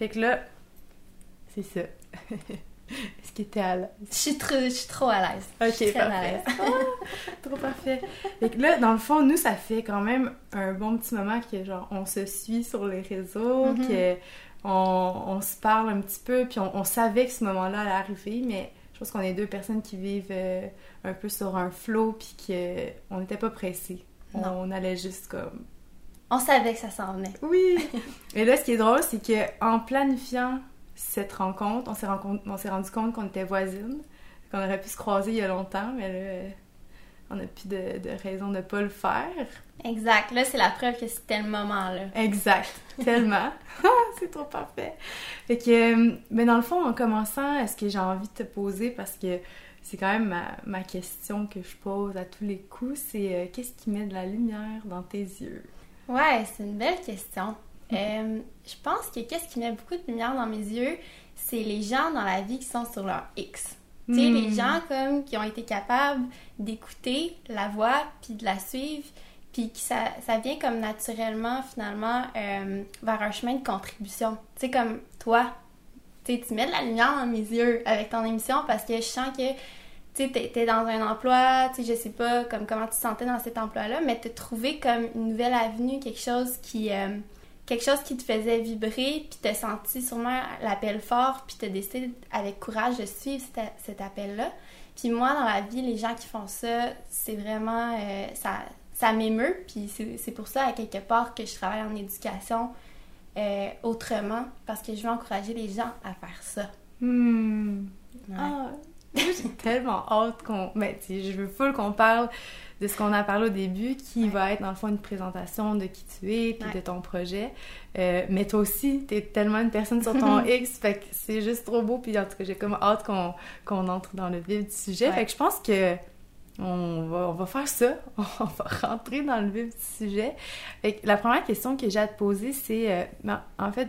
Fait que là, c'est ça. Est-ce que t'es à l'aise? Je suis trop, je suis trop à l'aise. Ok, Je suis très à parfait. Ah, trop parfait. Fait que là, dans le fond, nous, ça fait quand même un bon petit moment que, genre, on se suit sur les réseaux, Mhm. que on, on se parle un petit peu, puis on, on savait que ce moment-là allait arriver, mais je pense qu'on est deux personnes qui vivent euh, un peu sur un flot, puis qu'on n'était pas pressés. On, Non. on allait juste comme On savait que ça s'en venait. Oui! Et là, ce qui est drôle, c'est que en planifiant cette rencontre, on s'est rendu compte qu'on était voisines, qu'on aurait pu se croiser il y a longtemps, mais là, euh, on n'a plus de, de raison de ne pas le faire. Exact. Là, c'est la preuve que c'était le moment-là. Exact, tellement. Ah, c'est trop parfait. Fait que, euh, mais dans le fond, en commençant, est-ce que j'ai envie de te poser, parce que c'est quand même ma, ma question que je pose à tous les coups, c'est euh, qu'est-ce qui met de la lumière dans tes yeux? Ouais, c'est une belle question. Euh, je pense que qu'est-ce qui met beaucoup de lumière dans mes yeux, c'est les gens dans la vie qui sont sur leur X. Tu sais, Hmm. les gens comme qui ont été capables d'écouter la voix puis de la suivre, puis que ça, ça vient comme naturellement finalement euh, vers un chemin de contribution. Tu sais, comme toi, tu mets de la lumière dans mes yeux avec ton émission parce que je sens que tu t'es dans un emploi, tu sais, je sais pas comme comment tu te sentais dans cet emploi-là, mais te trouver comme une nouvelle avenue, quelque chose qui, euh, quelque chose qui te faisait vibrer, puis t'as senti sûrement l'appel fort, puis t'as décidé avec courage de suivre cet, appel-là. Puis moi, dans la vie, les gens qui font ça, c'est vraiment, euh, ça, ça m'émeut, puis c'est pour ça, à quelque part, que je travaille en éducation euh, autrement, parce que je veux encourager les gens à faire ça. Hmm. Ouais. Ah, j'ai tellement hâte qu'on. Mais tu sais, je veux full qu'on parle de ce qu'on a parlé au début, qui Ouais. va être dans le fond une présentation de qui tu es puis Ouais. de ton projet. Euh, mais toi aussi, t'es tellement une personne sur ton X, fait que c'est juste trop beau. Puis en tout cas, j'ai comme hâte qu'on entre dans le vif du sujet. Ouais. Fait que je pense que. On va, on va faire ça, on va rentrer dans le vif du sujet. Fait que la première question que j'ai à te poser, c'est euh, ben, en fait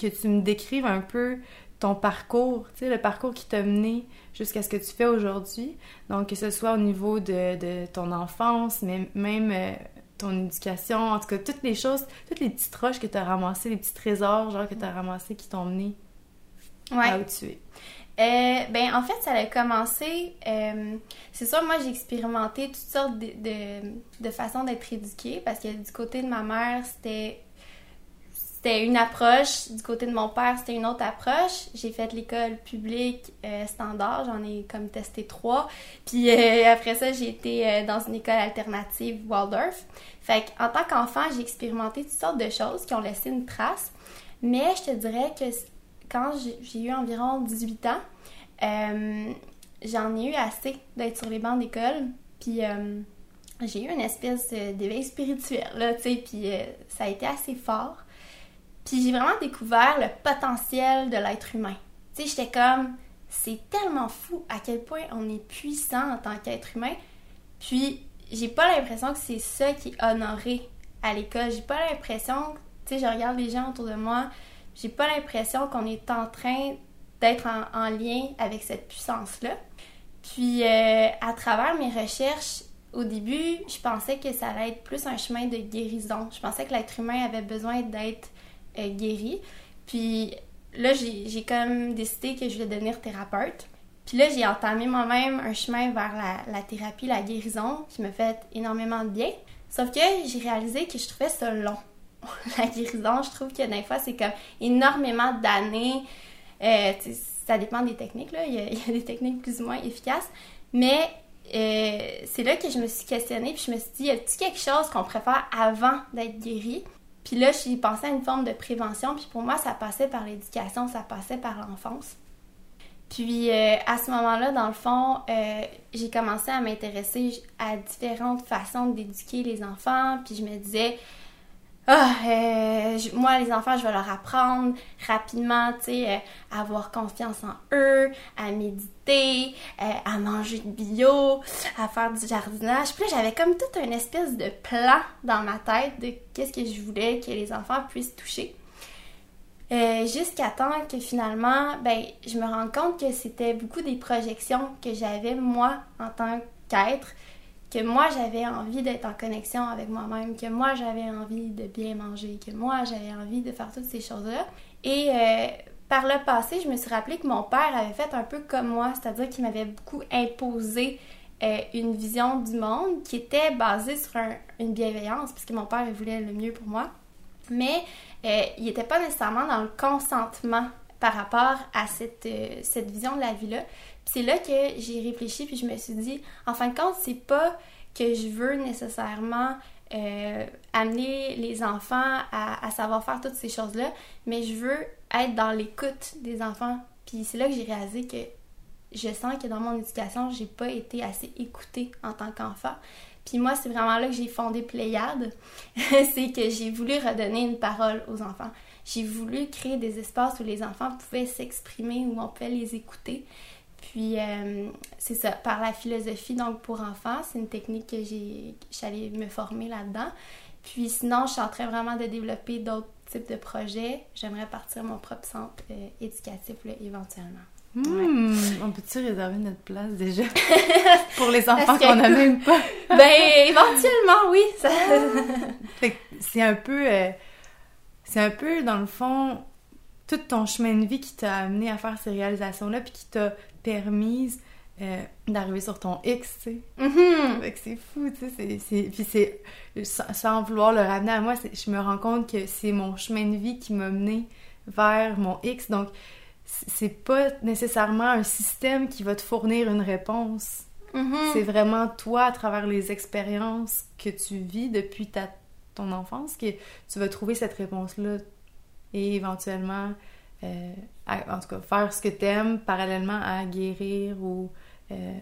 que tu me décrives un peu ton parcours, tu sais, le parcours qui t'a mené jusqu'à ce que tu fais aujourd'hui. Donc, que ce soit au niveau de, de ton enfance, mais même euh, ton éducation, en tout cas, toutes les choses, toutes les petites roches que tu as ramassées, les petits trésors, genre, que tu as ramassés qui t'ont mené Ouais. à où tu es. Euh, ben, en fait, ça a commencé. euh, c'est sûr, moi, j'ai expérimenté toutes sortes de, de, de façons d'être éduquée parce que du côté de ma mère, c'était. C'était une approche, du côté de mon père, c'était une autre approche. J'ai fait l'école publique euh, standard, j'en ai comme testé trois. Puis euh, après ça, j'ai été euh, dans une école alternative Waldorf. Fait en tant qu'enfant, j'ai expérimenté toutes sortes de choses qui ont laissé une trace. Mais je te dirais que quand j'ai- eu environ 18 ans, j'en ai eu assez d'être sur les bancs d'école. Puis j'ai eu une espèce d'éveil spirituel, là, tu sais, puis ça a été assez fort. Puis j'ai vraiment découvert le potentiel de l'être humain. Tu sais, j'étais comme, c'est tellement fou à quel point on est puissant en tant qu'être humain. Puis j'ai pas l'impression que c'est ça qui est honoré à l'école. J'ai pas l'impression, tu sais, je regarde les gens autour de moi, j'ai pas l'impression qu'on est en train d'être en, en lien avec cette puissance-là. Puis euh, à travers mes recherches, au début, je pensais que ça allait être plus un chemin de guérison. Je pensais que l'être humain avait besoin d'être euh, guéri. Puis là, j'ai comme décidé que je voulais devenir thérapeute. Puis là, j'ai entamé moi-même un chemin vers la, la thérapie, la guérison, qui me fait énormément de bien. Sauf que j'ai réalisé que je trouvais ça long. la guérison, je trouve que des fois, c'est comme énormément d'années. Euh, ça dépend des techniques, là. Il y, a, des techniques plus ou moins efficaces. Mais euh, c'est là que je me suis questionnée, puis je me suis dit, y a-t-il quelque chose qu'on préfère avant d'être guéri? Puis là, j'ai pensé à une forme de prévention, puis pour moi, ça passait par l'éducation, ça passait par l'enfance. Puis euh, à ce moment-là, dans le fond, euh, j'ai commencé à m'intéresser à différentes façons d'éduquer les enfants, puis je me disais, ah, euh, moi, les enfants, je vais leur apprendre rapidement, tu sais, euh, à avoir confiance en eux, à méditer, euh, à manger de bio, à faire du jardinage. Puis j'avais comme toute une espèce de plan dans ma tête de qu'est-ce que je voulais que les enfants puissent toucher. Jusqu'à temps que finalement, ben, je me rends compte que c'était beaucoup des projections que j'avais moi en tant qu'être, que moi j'avais envie d'être en connexion avec moi-même, que moi j'avais envie de bien manger, que moi j'avais envie de faire toutes ces choses-là. Et euh, par le passé, je me suis rappelé que mon père avait fait un peu comme moi, c'est-à-dire qu'il m'avait beaucoup imposé euh, une vision du monde qui était basée sur une bienveillance, puisque mon père voulait le mieux pour moi. Mais euh, il n'était pas nécessairement dans le consentement par rapport à cette, euh, cette vision de la vie-là. Puis c'est là que j'ai réfléchi, puis je me suis dit, en fin de compte, c'est pas que je veux nécessairement amener les enfants à, à, savoir faire toutes ces choses-là, mais je veux être dans l'écoute des enfants. Puis c'est là que j'ai réalisé que je sens que dans mon éducation, j'ai pas été assez écoutée en tant qu'enfant. Puis moi, c'est vraiment là que j'ai fondé Pléiade. c'est que j'ai voulu redonner une parole aux enfants. J'ai voulu créer des espaces où les enfants pouvaient s'exprimer, où on pouvait les écouter. Puis euh, c'est ça, par la philosophie donc pour enfants, c'est une technique que j'ai, j'allais me former là-dedans. Puis sinon, je suis en train vraiment de développer d'autres types de projets. J'aimerais partir mon propre centre euh, éducatif éventuellement. Hmm, on peut-tu réserver notre place déjà pour les enfants qu'on n'a même pas? ben, éventuellement, oui. c'est un peu... Euh, c'est un peu, dans le fond, tout ton chemin de vie qui t'a amené à faire ces réalisations-là puis qui t'a permis euh, d'arriver sur ton X, tu sais. Mm-hmm. c'est fou, tu sais. Puis c'est... Sans, vouloir le ramener à moi, je me rends compte que c'est mon chemin de vie qui m'a mené vers mon X. Donc, c'est pas nécessairement un système qui va te fournir une réponse. Mm-hmm. C'est vraiment toi, à travers les expériences que tu vis depuis ta, ton enfance, que tu vas trouver cette réponse-là et éventuellement, euh, en tout cas, faire ce que tu aimes parallèlement à guérir ou euh,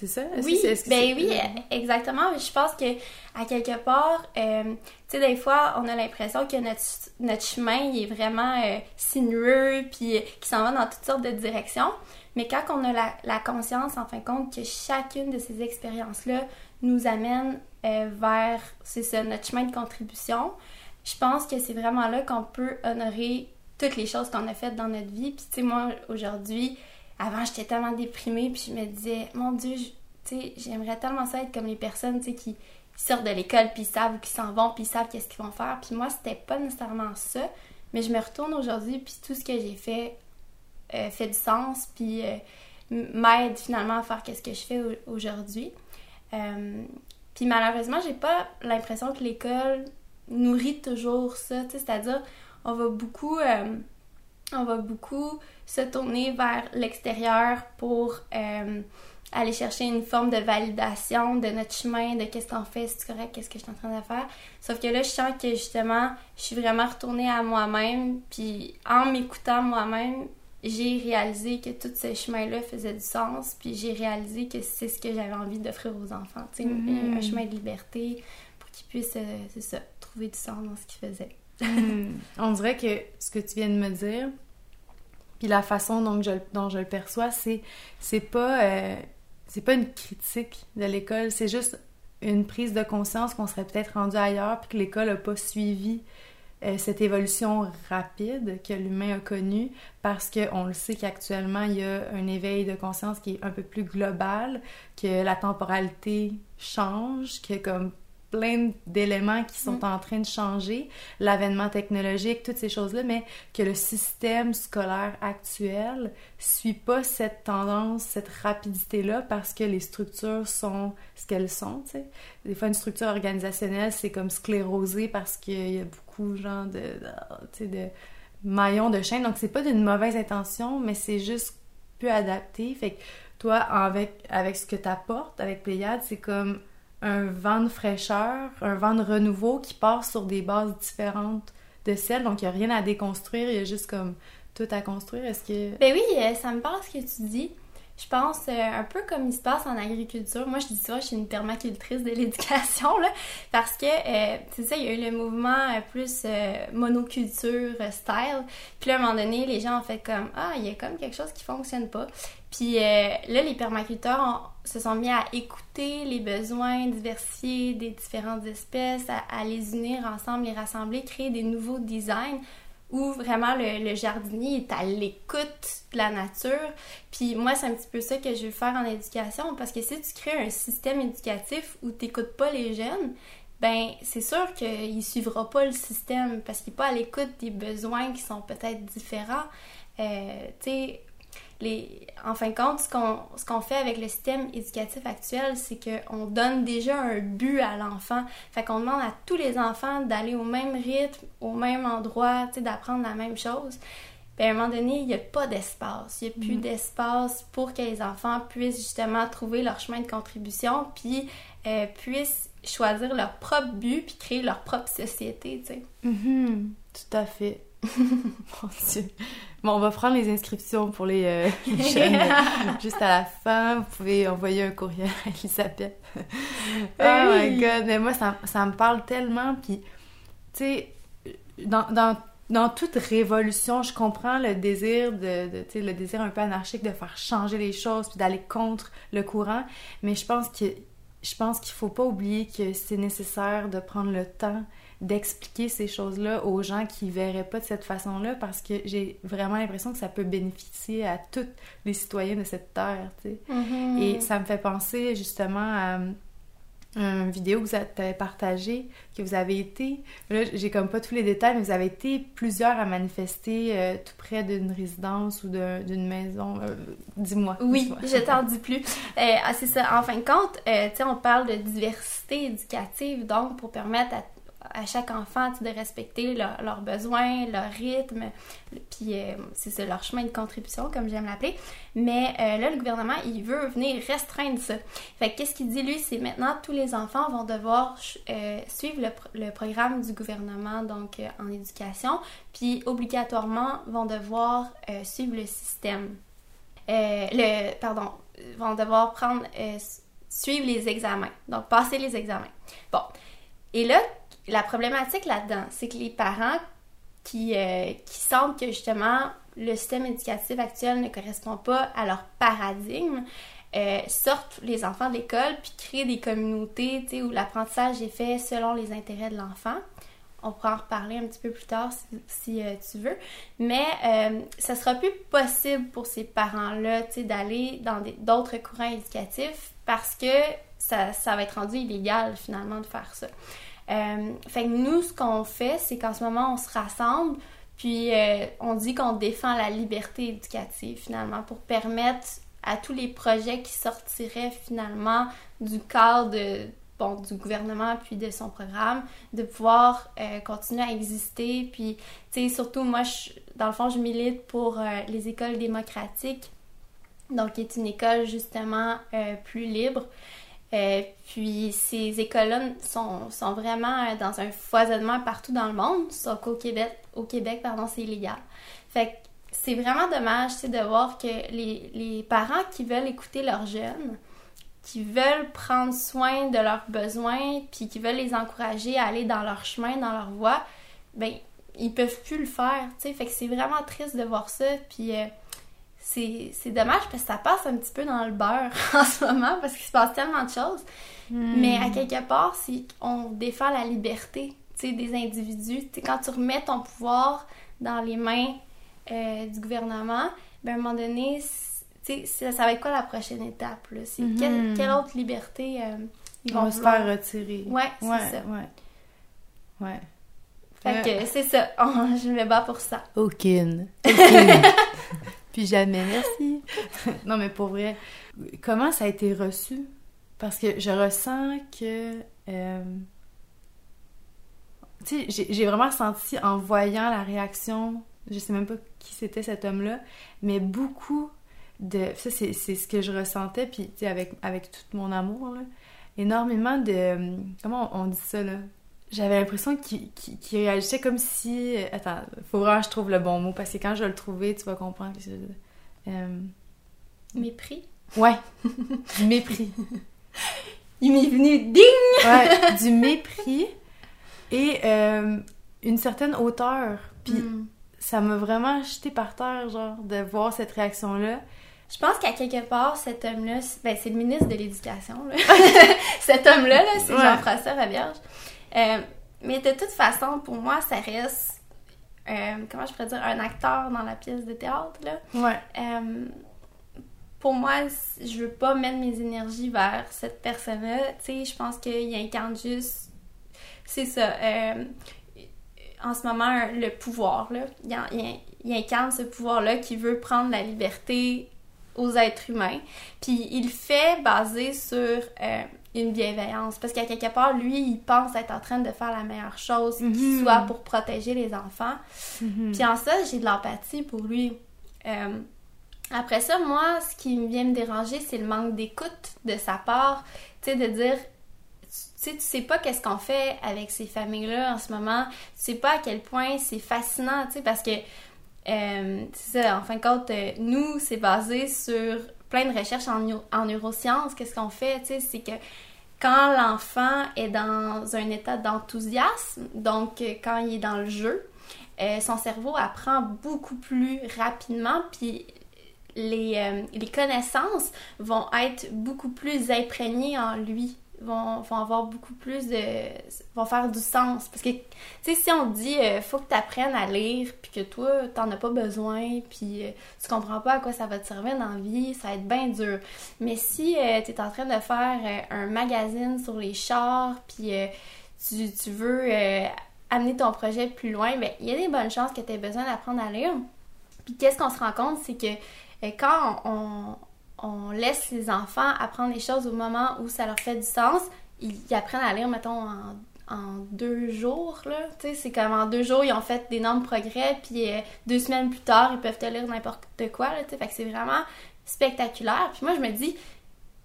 c'est ça? Oui, ben oui, exactement. Je pense que à quelque part, euh, tu sais, des fois, on a l'impression que notre, notre chemin il est vraiment euh, sinueux, puis euh, qui s'en va dans toutes sortes de directions. Mais quand on a la, la conscience, en fin de compte, que chacune de ces expériences-là nous amène vers, c'est ça, notre chemin de contribution, je pense que c'est vraiment là qu'on peut honorer toutes les choses qu'on a faites dans notre vie. Puis, tu sais, moi, aujourd'hui, avant, j'étais tellement déprimée, puis je me disais, mon Dieu, tu sais, j'aimerais tellement ça être comme les personnes, tu sais, qui sortent de l'école, puis savent ils s'en vont, puis savent qu'est-ce qu'ils vont faire. Puis moi, c'était pas nécessairement ça, mais je me retourne aujourd'hui, puis tout ce que j'ai fait euh, fait du sens, puis euh, m'aide finalement à faire qu'est-ce que je fais aujourd'hui. Euh, puis malheureusement, j'ai pas l'impression que l'école nourrit toujours ça, tu sais, c'est-à-dire, on va beaucoup on va beaucoup se tourner vers l'extérieur pour euh, aller chercher une forme de validation de notre chemin, de qu'est-ce qu'on fait, c'est correct, qu'est-ce que je suis en train de faire. Sauf que là, je sens que justement, je suis vraiment retournée à moi-même, puis en m'écoutant moi-même, j'ai réalisé que tout ce chemin-là faisait du sens, puis j'ai réalisé que c'est ce que j'avais envie d'offrir aux enfants, tu sais, un mm-hmm. chemin de liberté pour qu'ils puissent, euh, c'est ça, trouver du sens dans ce qu'ils faisaient. Hmm. On dirait que ce que tu viens de me dire, puis la façon dont je, dont je le perçois, c'est c'est pas euh, c'est pas une critique de l'école, c'est juste une prise de conscience qu'on serait peut-être rendu ailleurs puis que l'école a pas suivi euh, cette évolution rapide que l'humain a connue parce qu'on le sait qu'actuellement il y a un éveil de conscience qui est un peu plus global, que la temporalité change, que comme plein d'éléments qui sont mm. en train de changer, l'avènement technologique, toutes ces choses-là, mais que le système scolaire actuel suit pas cette tendance, cette rapidité-là parce que les structures sont ce qu'elles sont, tu sais. Des fois, une structure organisationnelle, c'est comme sclérosé parce qu'il y a beaucoup, genre, de, tu sais, de maillons de chaîne. Donc, c'est pas d'une mauvaise intention, mais c'est juste peu adapté. Fait que toi, avec, avec ce que tu apportes avec Pléiade, c'est comme un vent de fraîcheur, un vent de renouveau qui part sur des bases différentes de celles. Donc, il n'y a rien à déconstruire, il y a juste comme tout à construire. Est-ce que... Ben oui, euh, ça me parle ce que tu dis. Je pense euh, un peu comme il se passe en agriculture. Moi, je dis ça, je suis une permacultrice de l'éducation, là, parce que, euh, tu sais, il y a eu le mouvement plus monoculture style. Puis là, à un moment donné, les gens ont fait comme, ah, il y a comme quelque chose qui fonctionne pas. Puis là, les permaculteurs se sont mis à écouter les besoins diversifiés des différentes espèces, à, les unir ensemble, les rassembler, créer des nouveaux designs où vraiment le, jardinier est à l'écoute de la nature. Puis moi, c'est un petit peu ça que je veux faire en éducation parce que si tu crées un système éducatif où tu n'écoutes pas les jeunes, ben c'est sûr qu'il suivra pas le système parce qu'il n'est pas à l'écoute des besoins qui sont peut-être différents. Euh, tu sais, les, en fin de compte, ce qu'on, ce qu'on fait avec le système éducatif actuel, c'est qu'on donne déjà un but à l'enfant. Fait qu'on demande à tous les enfants d'aller au même rythme, au même endroit, tu sais, d'apprendre la même chose. Puis à un moment donné, il n'y a pas d'espace. Il n'y a plus mm. d'espace pour que les enfants puissent justement trouver leur chemin de contribution, puis euh, puissent choisir leur propre but, puis créer leur propre société, tu sais. Mm-hmm. Tout à fait. Mon Dieu. Bon, on va prendre les inscriptions pour les, euh, jeunes juste à la fin. Vous pouvez envoyer un courriel à Elisabeth. oh my god, mais moi, ça, ça me parle tellement. Puis, tu sais, dans, dans, dans, toute révolution, je comprends le désir de, de tu sais, le désir un peu anarchique de faire changer les choses puis d'aller contre le courant. Mais je pense que je pense qu'il faut pas oublier que c'est nécessaire de prendre le temps d'expliquer ces choses-là aux gens qui verraient pas de cette façon-là parce que j'ai vraiment l'impression que ça peut bénéficier à tous les citoyens de cette terre, tu sais. Mm-hmm. Et ça me fait penser justement à une vidéo que vous avez partagée, que vous avez été, là j'ai comme pas tous les détails, mais vous avez été plusieurs à manifester euh, tout près d'une résidence ou d'une maison. Euh, dis-moi. Oui, je t'en dis plus. Euh, ah, c'est ça, en fin de compte, tu sais, on parle de diversité éducative, donc pour permettre à à chaque enfant de respecter leurs besoins, leur rythme, puis euh, c'est leur chemin de contribution, comme j'aime l'appeler. Mais euh, là, le gouvernement, il veut venir restreindre ça. Fait qu'est-ce qu'il dit, lui, c'est maintenant tous les enfants vont devoir euh, suivre le, programme du gouvernement, donc en éducation, puis obligatoirement vont devoir suivre le système. le, pardon, vont devoir prendre, suivre les examens, donc passer les examens. Bon. Et là, la problématique là-dedans, c'est que les parents qui, euh, qui sentent que justement le système éducatif actuel ne correspond pas à leur paradigme, euh, sortent les enfants de l'école puis créent des communautés où l'apprentissage est fait selon les intérêts de l'enfant. On pourra en reparler un petit peu plus tard si, euh, tu veux. Mais ça sera plus possible pour ces parents-là d'aller dans d'autres courants éducatifs parce que ça va être rendu illégal finalement de faire ça. Euh, fait que nous, ce qu'on fait, c'est qu'en ce moment, on se rassemble, puis euh, on dit qu'on défend la liberté éducative finalement pour permettre à tous les projets qui sortiraient finalement du cadre bon, du gouvernement puis de son programme de pouvoir euh, continuer à exister. Puis, tu sais, surtout, moi, je, dans le fond, je milite pour les écoles démocratiques, donc qui est une école justement plus libre. Euh, puis ces écoles-là sont, sont, vraiment euh, dans un foisonnement partout dans le monde, sauf qu'au Québec, au Québec pardon, c'est illégal. Fait que c'est vraiment dommage de voir que les, les, parents qui veulent écouter leurs jeunes, qui veulent prendre soin de leurs besoins, puis qui veulent les encourager à aller dans leur chemin, dans leur voie, ben ils peuvent plus le faire, tu sais. Fait que c'est vraiment triste de voir ça, puis... Euh, c'est dommage parce que ça passe un petit peu dans le beurre en ce moment parce qu'il se passe tellement de choses. Hmm. Mais à quelque part, si on défend la liberté des individus, quand tu remets ton pouvoir dans les mains euh, du gouvernement, ben à un moment donné, ça, ça va être quoi la prochaine étape? C'est quelle, hmm. autre liberté euh, ils vont se faire retirer? Ouais, c'est ça. Ouais. Ouais. Fait que c'est ça. je me bats pour ça. Aucune. Aucune. Puis jamais, merci. non, mais pour vrai, comment ça a été reçu? Parce que je ressens que. Euh, tu sais, j'ai vraiment senti en voyant la réaction, je sais même pas qui c'était cet homme-là, mais beaucoup de. Ça, c'est ce que je ressentais, puis tu sais, avec, avec tout mon amour, là, énormément de. Comment on dit ça, là? J'avais l'impression qu'il réagissait comme si. Attends, faut vraiment que je trouve le bon mot parce que quand je vais le trouver, tu vas comprendre. Euh... Mépris? Ouais, du mépris. Il m'est venu ding! ouais, du mépris et euh, une certaine hauteur. Puis hmm. ça m'a vraiment jeté par terre, genre, de voir cette réaction-là. Je pense qu'à quelque part, cet homme-là, ben, c'est le ministre de l'Éducation. cet homme-là, -là, c'est Jean-François Ravierge. Euh, mais de toute façon, pour moi, ça reste, euh, comment je pourrais dire, un acteur dans la pièce de théâtre. Là. Ouais. Euh, pour moi, je veux pas mettre mes énergies vers cette personne-là. Tu sais, je pense qu'il incarne juste c'est ça. En ce moment, le pouvoir, là, il, incarne ce pouvoir-là qui veut prendre la liberté aux êtres humains. Puis il fait basé sur euh, une bienveillance. Parce qu'à quelque part, lui, il pense être en train de faire la meilleure chose qui mhm. soit pour protéger les enfants. Mhm. Puis en ça, j'ai de l'empathie pour lui. Euh, après ça, moi, ce qui vient me déranger, c'est le manque d'écoute de sa part. Tu sais, de dire, tu sais, tu sais pas qu'est-ce qu'on fait avec ces familles-là en ce moment. Tu sais pas à quel point c'est fascinant, tu sais, parce que, euh, c'est ça, en fin de compte, euh, nous, c'est basé sur plein de recherches en, en neurosciences. Qu'est-ce qu'on fait, c'est que quand l'enfant est dans un état d'enthousiasme, donc euh, quand il est dans le jeu, son cerveau apprend beaucoup plus rapidement, puis euh, les, connaissances vont être beaucoup plus imprégnées en lui, vont, avoir beaucoup plus de... vont faire du sens. Parce que, tu sais, si on dit, euh, faut que tu apprennes à lire, puis que toi, t'en as pas besoin, puis euh, tu comprends pas à quoi ça va te servir dans la vie, ça va être bien dur. Mais si tu es en train de faire un magazine sur les chars, puis tu, tu, veux amener ton projet plus loin, ben il y a des bonnes chances que tu aies besoin d'apprendre à lire. Puis qu'est-ce qu'on se rend compte, c'est que quand on, laisse les enfants apprendre les choses au moment où ça leur fait du sens, ils, apprennent à lire, mettons, en, deux jours, là. C'est comme en deux jours, ils ont fait d'énormes progrès, puis euh, deux semaines plus tard, ils peuvent te lire n'importe quoi. Fait c'est vraiment spectaculaire. Puis moi, je me dis,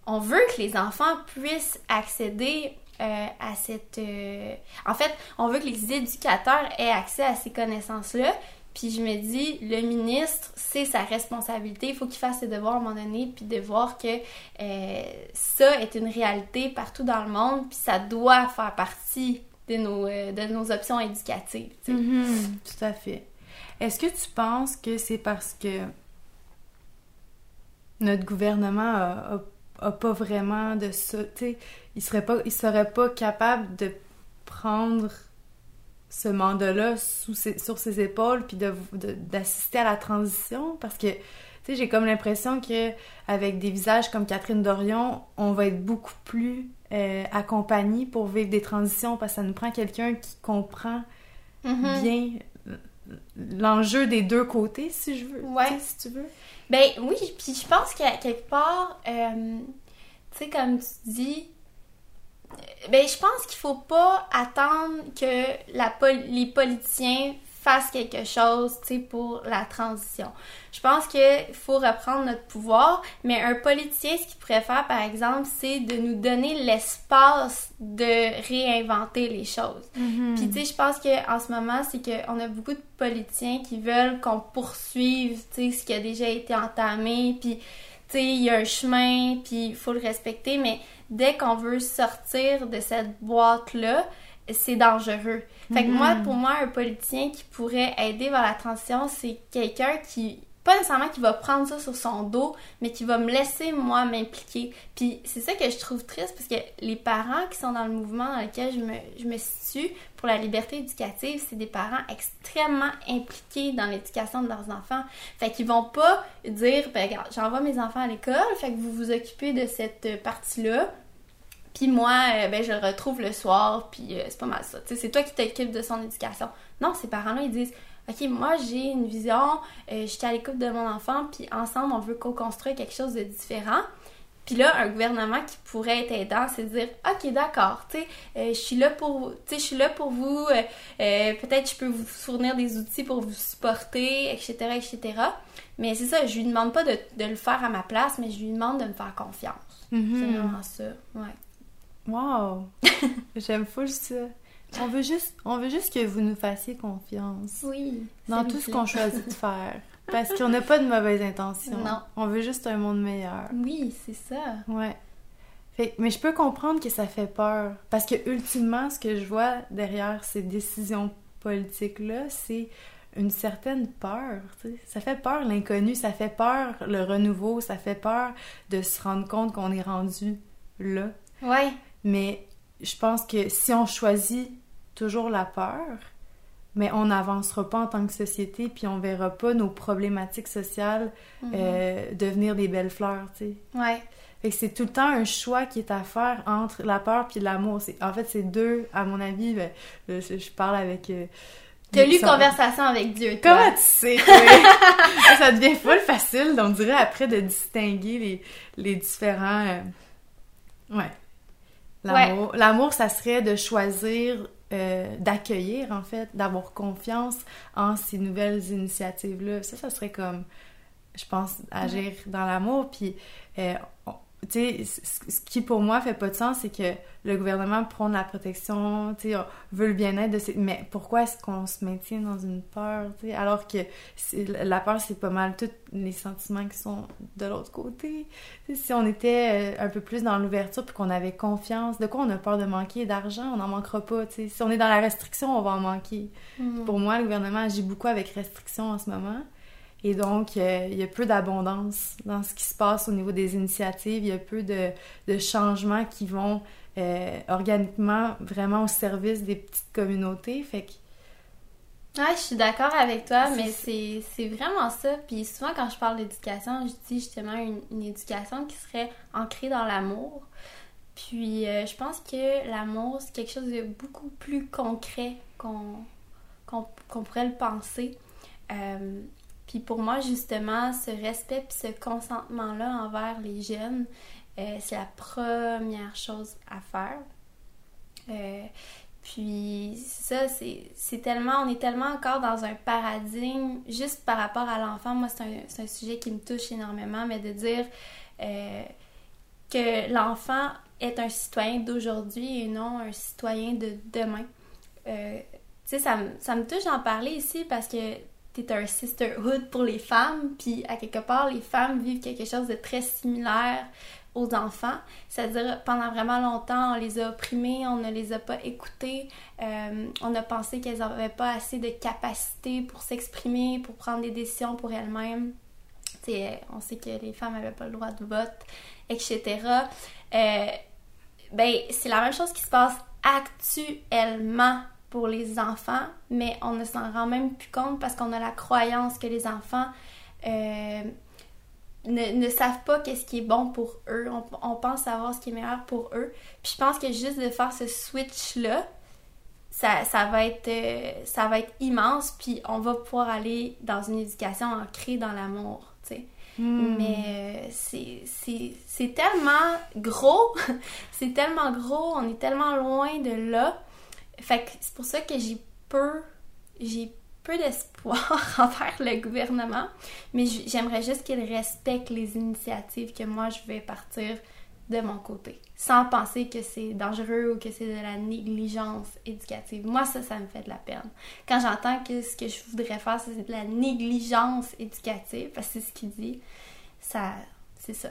on veut que les enfants puissent accéder euh, à cette... Euh, en fait, on veut que les éducateurs aient accès à ces connaissances-là, puis je me dis, le ministre, c'est sa responsabilité. Il faut qu'il fasse ses devoirs à un moment donné, puis de voir que euh, ça est une réalité partout dans le monde, puis ça doit faire partie de nos, euh, de nos options éducatives. Mm-hmm. tout à fait. Est-ce que tu penses que c'est parce que notre gouvernement a, pas vraiment de ça, il serait pas, il serait pas capable de prendre ce mandat-là sur ses épaules, puis d'assister à la transition, parce que, tu sais, j'ai comme l'impression que avec des visages comme Catherine Dorion, on va être beaucoup plus euh, accompagnés pour vivre des transitions, parce que ça nous prend quelqu'un qui comprend mm-hmm. bien l'enjeu des deux côtés, si je veux. Ouais. Si tu veux. Ben oui, puis je pense qu'à quelque part, euh, tu sais, comme tu dis, ben, je pense qu'il faut pas attendre que la les politiciens fassent quelque chose, pour la transition. Je pense qu'il faut reprendre notre pouvoir, mais un politicien, ce qu'il pourrait faire, par exemple, c'est de nous donner l'espace de réinventer les choses. Mm-hmm. Puis, tu sais, je pense qu'en ce moment, c'est qu'on a beaucoup de politiciens qui veulent qu'on poursuive, tu sais, ce qui a déjà été entamé, puis, tu sais, il y a un chemin, puis il faut le respecter, mais dès qu'on veut sortir de cette boîte-là, c'est dangereux. Fait que moi, mm-hmm. pour moi, un politicien qui pourrait aider vers la transition, c'est quelqu'un qui, pas nécessairement qui va prendre ça sur son dos, mais qui va me laisser, moi, m'impliquer. Puis c'est ça que je trouve triste, parce que les parents qui sont dans le mouvement dans lequel je me, je situe pour la liberté éducative, c'est des parents extrêmement impliqués dans l'éducation de leurs enfants. Fait qu'ils vont pas dire, ben regarde, j'envoie mes enfants à l'école, fait que vous vous occupez de cette partie-là, puis moi, euh, ben, je le retrouve le soir, puis euh, c'est pas mal ça. c'est toi qui t'occupes de son éducation. Non, ces parents-là, ils disent OK, moi, j'ai une vision, euh, je suis à l'écoute de mon enfant, puis ensemble, on veut co-construire quelque chose de différent. Puis là, un gouvernement qui pourrait être aidant, c'est de dire OK, d'accord, tu sais, je suis là pour je suis là pour vous, peut-être je peux vous fournir des outils pour vous supporter, etc., etc. Mais c'est ça, je lui demande pas de, le faire à ma place, mais je lui demande de me faire confiance. Mm-hmm. C'est vraiment ça, ouais. Wow! J'aime full ça. On veut, juste, on veut juste que vous nous fassiez confiance. Oui. Dans tout ce qu'on choisit de faire. Parce qu'on n'a pas de mauvaises intentions. Non. On veut juste un monde meilleur. Oui, c'est ça. Ouais. Fait, mais je peux comprendre que ça fait peur. Parce que, ultimement, ce que je vois derrière ces décisions politiques-là, c'est une certaine peur. Ça fait peur l'inconnu, ça fait peur le renouveau, ça fait peur de se rendre compte qu'on est rendu là. Ouais. Mais je pense que si on choisit toujours la peur, mais on n'avancera pas en tant que société, puis on verra pas nos problématiques sociales Mhm. euh, devenir des belles fleurs, tu sais. Ouais. Fait que c'est tout le temps un choix qui est à faire entre la peur puis l'amour. En fait, c'est deux, à mon avis, ben, je, je parle avec... euh, T'as lu Conversation avec Dieu, toi. Comment tu sais? ça devient full facile, on dirait après de distinguer les, les différents... euh, Ouais. L'amour, l'amour, ça serait de choisir, euh, d'accueillir, en fait, d'avoir confiance en ces nouvelles initiatives-là. Ça, ça serait comme, je pense, agir dans l'amour. Puis, euh, tu sais, ce qui pour moi fait pas de sens, c'est que le gouvernement prône la protection, tu sais, veut le bien-être de ces... Mais pourquoi est-ce qu'on se maintient dans une peur, tu sais, alors que la peur, c'est pas mal tous les sentiments qui sont de l'autre côté. Si on était euh, un peu plus dans l'ouverture puis qu'on avait confiance, de quoi on a peur de manquer d'argent, on n'en manquera pas, tu sais. Si on est dans la restriction, on va en manquer. Mhm. Pour moi, le gouvernement agit beaucoup avec restriction en ce moment. Et donc, euh, il y a peu d'abondance dans ce qui se passe au niveau des initiatives. Il y a peu de, de changements qui vont euh, organiquement vraiment au service des petites communautés. Fait que Ouais, je suis d'accord avec toi, mais c'est vraiment ça. Puis souvent, quand je parle d'éducation, je dis justement une, une éducation qui serait ancrée dans l'amour. Puis euh, je pense que l'amour, c'est quelque chose de beaucoup plus concret qu'on pourrait le penser. Puis pour moi, justement, ce respect puis ce consentement-là envers les jeunes, euh, c'est la première chose à faire. Euh, puis ça, c'est tellement, on est tellement encore dans un paradigme, juste par rapport à l'enfant, moi c'est un, un sujet qui me touche énormément, mais de dire euh, que l'enfant est un citoyen d'aujourd'hui et non un citoyen de demain. Tu sais, ça, ça me touche d'en parler ici parce que t'es un sisterhood pour les femmes, puis à quelque part, les femmes vivent quelque chose de très similaire aux enfants. C'est-à-dire, pendant vraiment longtemps, on les a opprimés, on ne les a pas écoutés, euh, on a pensé qu'elles n'avaient pas assez de capacité pour s'exprimer, pour prendre des décisions pour elles-mêmes. On sait que les femmes n'avaient pas le droit de vote, etc. Euh, ben, c'est la même chose qui se passe actuellement pour les enfants, mais on ne s'en rend même plus compte parce qu'on a la croyance que les enfants euh, ne, ne savent pas qu'est-ce qui est bon pour eux. On, on pense savoir ce qui est meilleur pour eux. Puis je pense que juste de faire ce switch-là, ça, ça, va être, euh, ça va être immense, puis on va pouvoir aller dans une éducation ancrée dans l'amour, tu sais. hmm, Mais euh, c'est tellement gros, c'est tellement gros, on est tellement loin de là. Fait que c'est pour ça que j'ai peu, j'ai peu d'espoir envers le gouvernement, mais j'aimerais juste qu'il respecte les initiatives que moi je vais partir de mon côté, sans penser que c'est dangereux ou que c'est de la négligence éducative. Moi, ça, ça me fait de la peine. Quand j'entends que ce que je voudrais faire, c'est de la négligence éducative, parce que c'est ce qu'il dit, ça, c'est ça.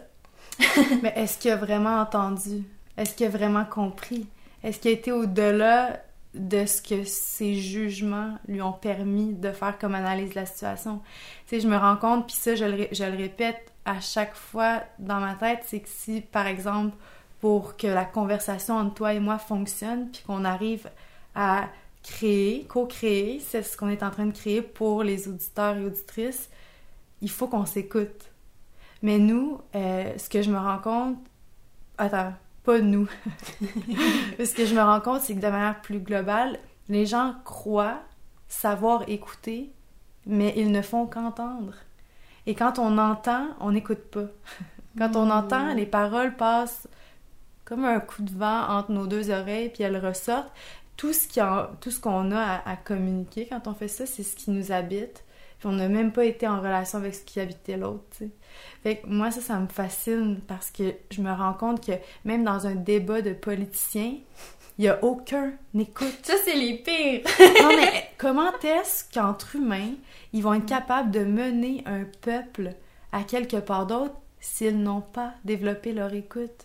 Mais est-ce qu'il a vraiment entendu? Est-ce qu'il a vraiment compris? Est-ce qu'il a été au-delà de ce que ses jugements lui ont permis de faire comme analyse de la situation? Tu sais, je me rends compte, puis ça, je le, répète à chaque fois dans ma tête, c'est que si, par exemple, pour que la conversation entre toi et moi fonctionne, puis qu'on arrive à créer, co-créer, c'est ce qu'on est en train de créer pour les auditeurs et auditrices, il faut qu'on s'écoute. Mais nous, euh, ce que je me rends compte... Attends, pas nous. ce que je me rends compte, c'est que de manière plus globale, les gens croient savoir écouter, mais ils ne font qu'entendre. Et quand on entend, on n'écoute pas. Quand on Mm. entend, les paroles passent comme un coup de vent entre nos deux oreilles, puis elles ressortent. Tout ce qu'on a à, à communiquer quand on fait ça, c'est ce qui nous habite. Puis on n'a même pas été en relation avec ce qui habitait l'autre. Fait que moi, ça, ça me fascine parce que je me rends compte que même dans un débat de politiciens, il n'y a aucun écoute. Ça, c'est les pires! Non, mais comment est-ce qu'entre humains, ils vont être capables de mener un peuple à quelque part d'autre s'ils n'ont pas développé leur écoute?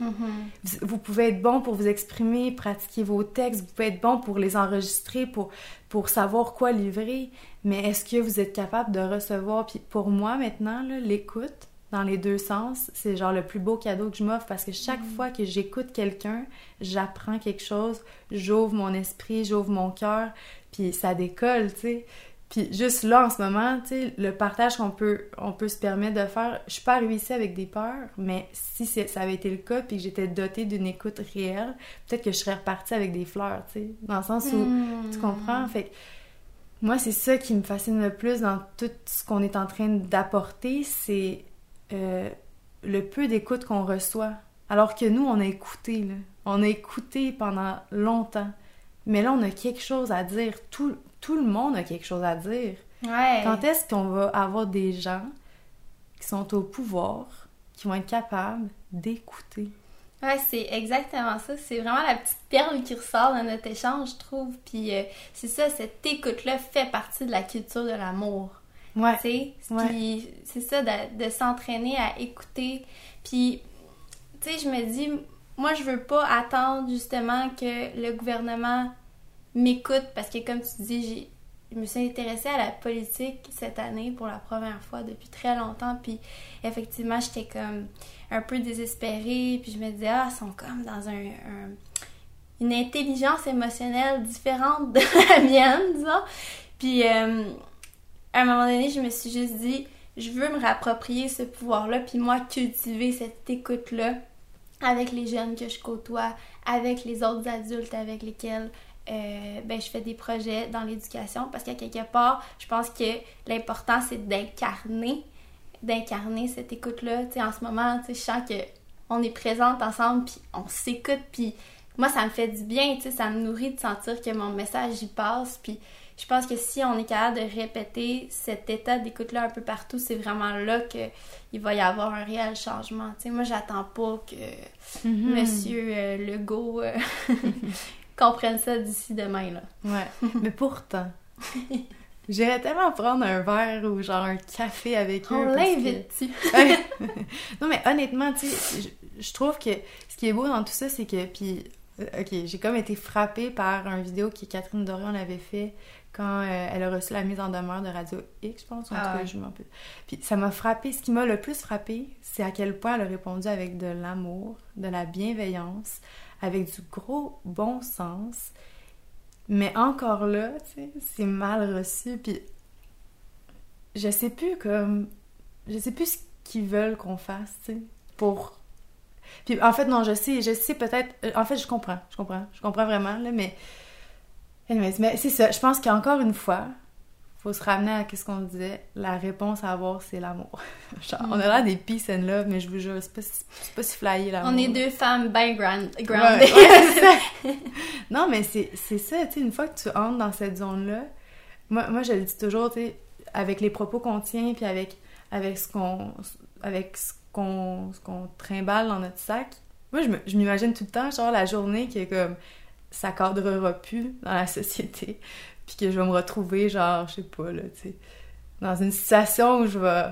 Vous- Vous pouvez être bon pour vous exprimer, pratiquer vos textes, vous pouvez être bon pour les enregistrer, pour, pour savoir quoi livrer, mais est-ce que vous êtes capable de recevoir? Puis pour moi, maintenant, l'écoute, dans les deux sens. C'est genre le plus beau cadeau que je m'offre parce que chaque Mm. fois que j'écoute quelqu'un, j'apprends quelque chose, j'ouvre mon esprit, j'ouvre mon cœur, puis ça décolle, tu sais. Puis juste là, en ce moment, tu sais, le partage qu'on peut, on peut se permettre de faire, je suis pas arrivée ici avec des peurs, mais si ça avait été le cas, puis que j'étais dotée d'une écoute réelle, peut-être que je serais repartie avec des fleurs, tu sais. Dans le sens où, tu comprends? Fait que moi, c'est ça qui me fascine le plus dans tout ce qu'on est en train d'apporter, c'est euh, le peu d'écoute qu'on reçoit. Alors que nous, on a écouté, là. On a écouté pendant longtemps. Mais là, on a quelque chose à dire. Tout, tout le monde a quelque chose à dire. Ouais. Quand est-ce qu'on va avoir des gens qui sont au pouvoir, qui vont être capables d'écouter? Ouais, c'est exactement ça. C'est vraiment la petite perle qui ressort de notre échange, je trouve. Puis euh, c'est ça, cette écoute-là fait partie de la culture de l'amour. Ouais. Tu sais, Ouais. C'est ça, de, de s'entraîner à écouter. Puis, tu sais, je me dis, moi, je veux pas attendre justement que le gouvernement m'écoute parce que, comme tu dis. Je me suis intéressée à la politique cette année pour la première fois depuis très longtemps. Puis effectivement, j'étais comme un peu désespérée. Puis je me disais, ah, ils sont comme dans un, un- une intelligence émotionnelle différente de la mienne, disons. Puis euh, à un moment donné, je me suis juste dit, je veux me rapproprier ce pouvoir-là, puis moi, cultiver cette écoute-là avec les jeunes que je côtoie, avec les autres adultes avec lesquels euh, ben, je fais des projets dans l'éducation, parce qu'à quelque part, je pense que l'important, c'est d'incarner, d'incarner cette écoute-là. Tu sais, en ce moment, tu sais, je sens que on est présentes ensemble, puis on s'écoute, puis moi, ça me fait du bien, tu sais, ça me nourrit de sentir que mon message y passe, puis je pense que si on est capable de répéter cet état d'écoute-là un peu partout, c'est vraiment là que il va y avoir un réel changement. Tu sais, moi, j'attends pas que Mhm. Monsieur euh, Legault euh, comprenne ça d'ici demain, là. Ouais. Mais pourtant, j'irais tellement prendre un verre ou genre un café avec eux. On parce que- non, mais honnêtement, tu sais, je, je trouve que ce qui est beau dans tout ça, c'est que, puis, euh, ok, j'ai comme été frappée par une vidéo que Catherine Dorion avait fait quand euh, elle a reçu la mise en demeure de Radio X, je pense, en Ah tout cas, ouais. je m'en peux. Puis ça m'a frappée. Ce qui m'a le plus frappée, c'est à quel point elle a répondu avec de l'amour, de la bienveillance, avec du gros bon sens. Mais encore là, tu sais, c'est mal reçu. Puis je sais plus comme. Je sais plus ce qu'ils veulent qu'on fasse, tu sais, pour. Puis en fait, non, je sais, je sais peut-être. euh, En fait, je comprends, je comprends, je comprends vraiment, là, mais. Anyways, mais c'est ça, je pense qu'encore une fois, faut se ramener à ce qu'on disait, la réponse à avoir, c'est l'amour. Genre, on a l'air des peace and love, mais je vous jure, c'est pas, si- c'est pas si flyé l'amour. On est deux femmes bien Ouais, grounded. ouais, non, mais c'est c'est ça, tu sais, une fois que tu entres dans cette zone-là, moi, moi je le dis toujours, tu sais, avec les propos qu'on tient, puis avec, avec ce qu'on avec ce qu'on ce qu'on trimballe dans notre sac, moi, je me- je m'imagine tout le temps, genre, la journée qui est comme, ça cadrera plus dans la société, puis que je vais me retrouver, genre, je sais pas, là, tu sais, dans une situation où je vais...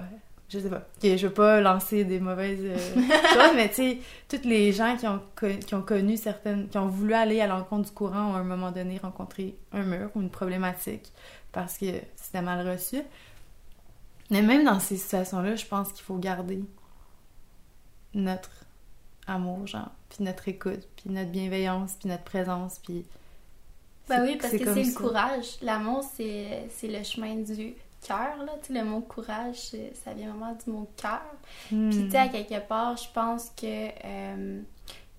Je sais pas. que je veux pas lancer des mauvaises euh, choses, mais tu sais, toutes les gens qui ont, qui ont connu certaines, qui ont voulu aller à l'encontre du courant ont à un moment donné rencontré un mur ou une problématique parce que c'était mal reçu. Mais même dans ces situations-là, je pense qu'il faut garder notre amour, genre, puis notre écoute, puis notre bienveillance, puis notre présence, puis... Ben oui, parce que c'est le courage. L'amour, c'est le chemin du cœur, là. Tu sais, le mot courage, ça vient vraiment du mot cœur. Hmm. Puis, tu sais, à quelque part, je pense que euh,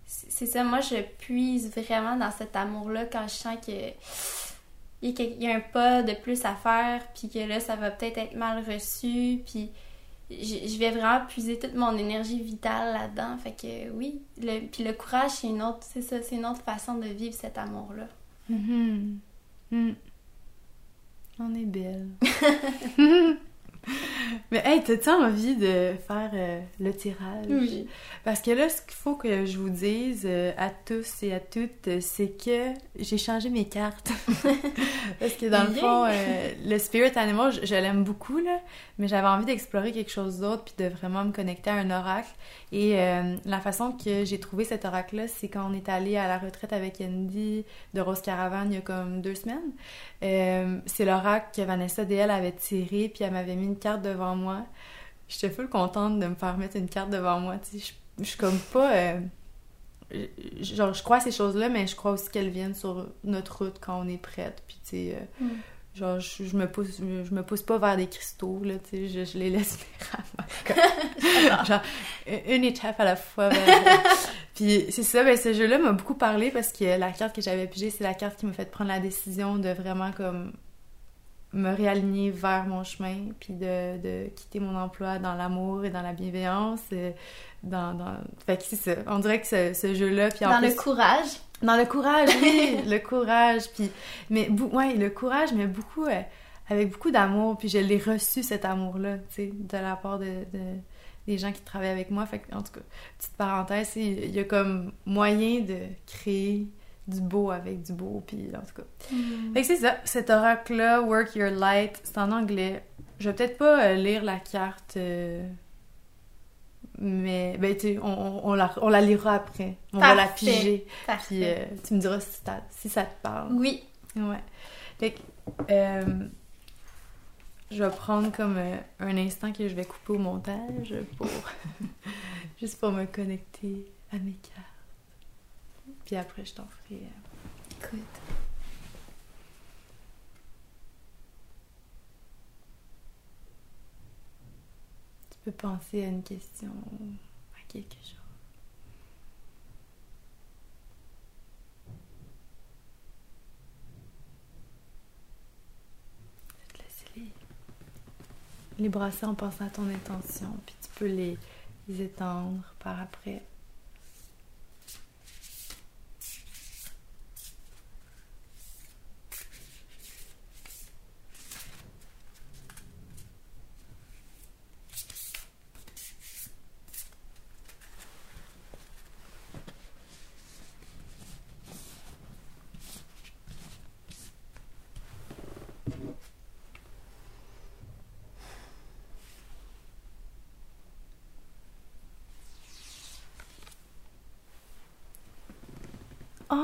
c'est ça. Moi, je puise vraiment dans cet amour-là quand je sens que il y, a quel- il y a un pas de plus à faire, puis que là, ça va peut-être être mal reçu, puis je vais vraiment puiser toute mon énergie vitale là-dedans. Fait que oui, le, puis le courage, c'est une autre, c'est ça, c'est une autre façon de vivre cet amour-là. Mhm. Mm. On est belle. Mais hey, t'as-tu envie de faire euh, le tirage? Oui. Parce que là, ce qu'il faut que je vous dise euh, à tous et à toutes, c'est que j'ai changé mes cartes. Parce que dans le fond, euh, le Spirit Animal, je, je l'aime beaucoup, là, mais j'avais envie d'explorer quelque chose d'autre puis de vraiment me connecter à un oracle. Et euh, la façon que j'ai trouvé cet oracle-là, c'est quand on est allé à la retraite avec Andy de Rose Caravane il y a comme deux semaines. Euh, c'est l'oracle que Vanessa DL avait tiré, puis elle m'avait mis une carte devant moi. j'étais full contente de me faire mettre une carte devant moi. Je suis comme pas... euh, genre, je crois à ces choses-là, mais je crois aussi qu'elles viennent sur notre route quand on est prête. Puis, Mm. Genre, je, je me pousse, je, je me pousse pas vers des cristaux, là, tu sais, je, je les laisse venir à moi. genre, une étape à la fois. vers- Puis, c'est ça, ben, ce jeu-là m'a beaucoup parlé parce que la carte que j'avais pigée, c'est la carte qui m'a fait prendre la décision de vraiment, comme, me réaligner vers mon chemin, puis de, de quitter mon emploi dans l'amour et dans la bienveillance. euh, Dans, dans... Fait que c'est ça. On dirait que ce, ce jeu-là, puis en Dans plus... le courage. Dans le courage, oui, le courage, puis mais ouais, le courage, mais beaucoup euh, avec beaucoup d'amour, puis je l'ai reçu cet amour-là, tu sais, de la part de, de- des gens qui travaillent avec moi. Fait que, en tout cas, petite parenthèse, il y a comme moyen de créer du beau avec du beau, puis en tout cas. Fait que c'est ça, cet oracle-là, Work Your Light, c'est en anglais. Je vais peut-être pas euh, lire la carte, euh, mais ben, tu on, on, la, on la lira après. On va la piger. Parfait. Puis euh, tu me diras si, si ça te parle. Oui. Ouais. Fait que, euh, je vais prendre comme euh, un instant que je vais couper au montage pour juste pour me connecter à mes cartes. Puis après, je t'en ferai. Écoute. Penser à une question, à quelque chose. Je te laisser les, les brasser en pensant à ton intention, puis tu peux les étendre par après.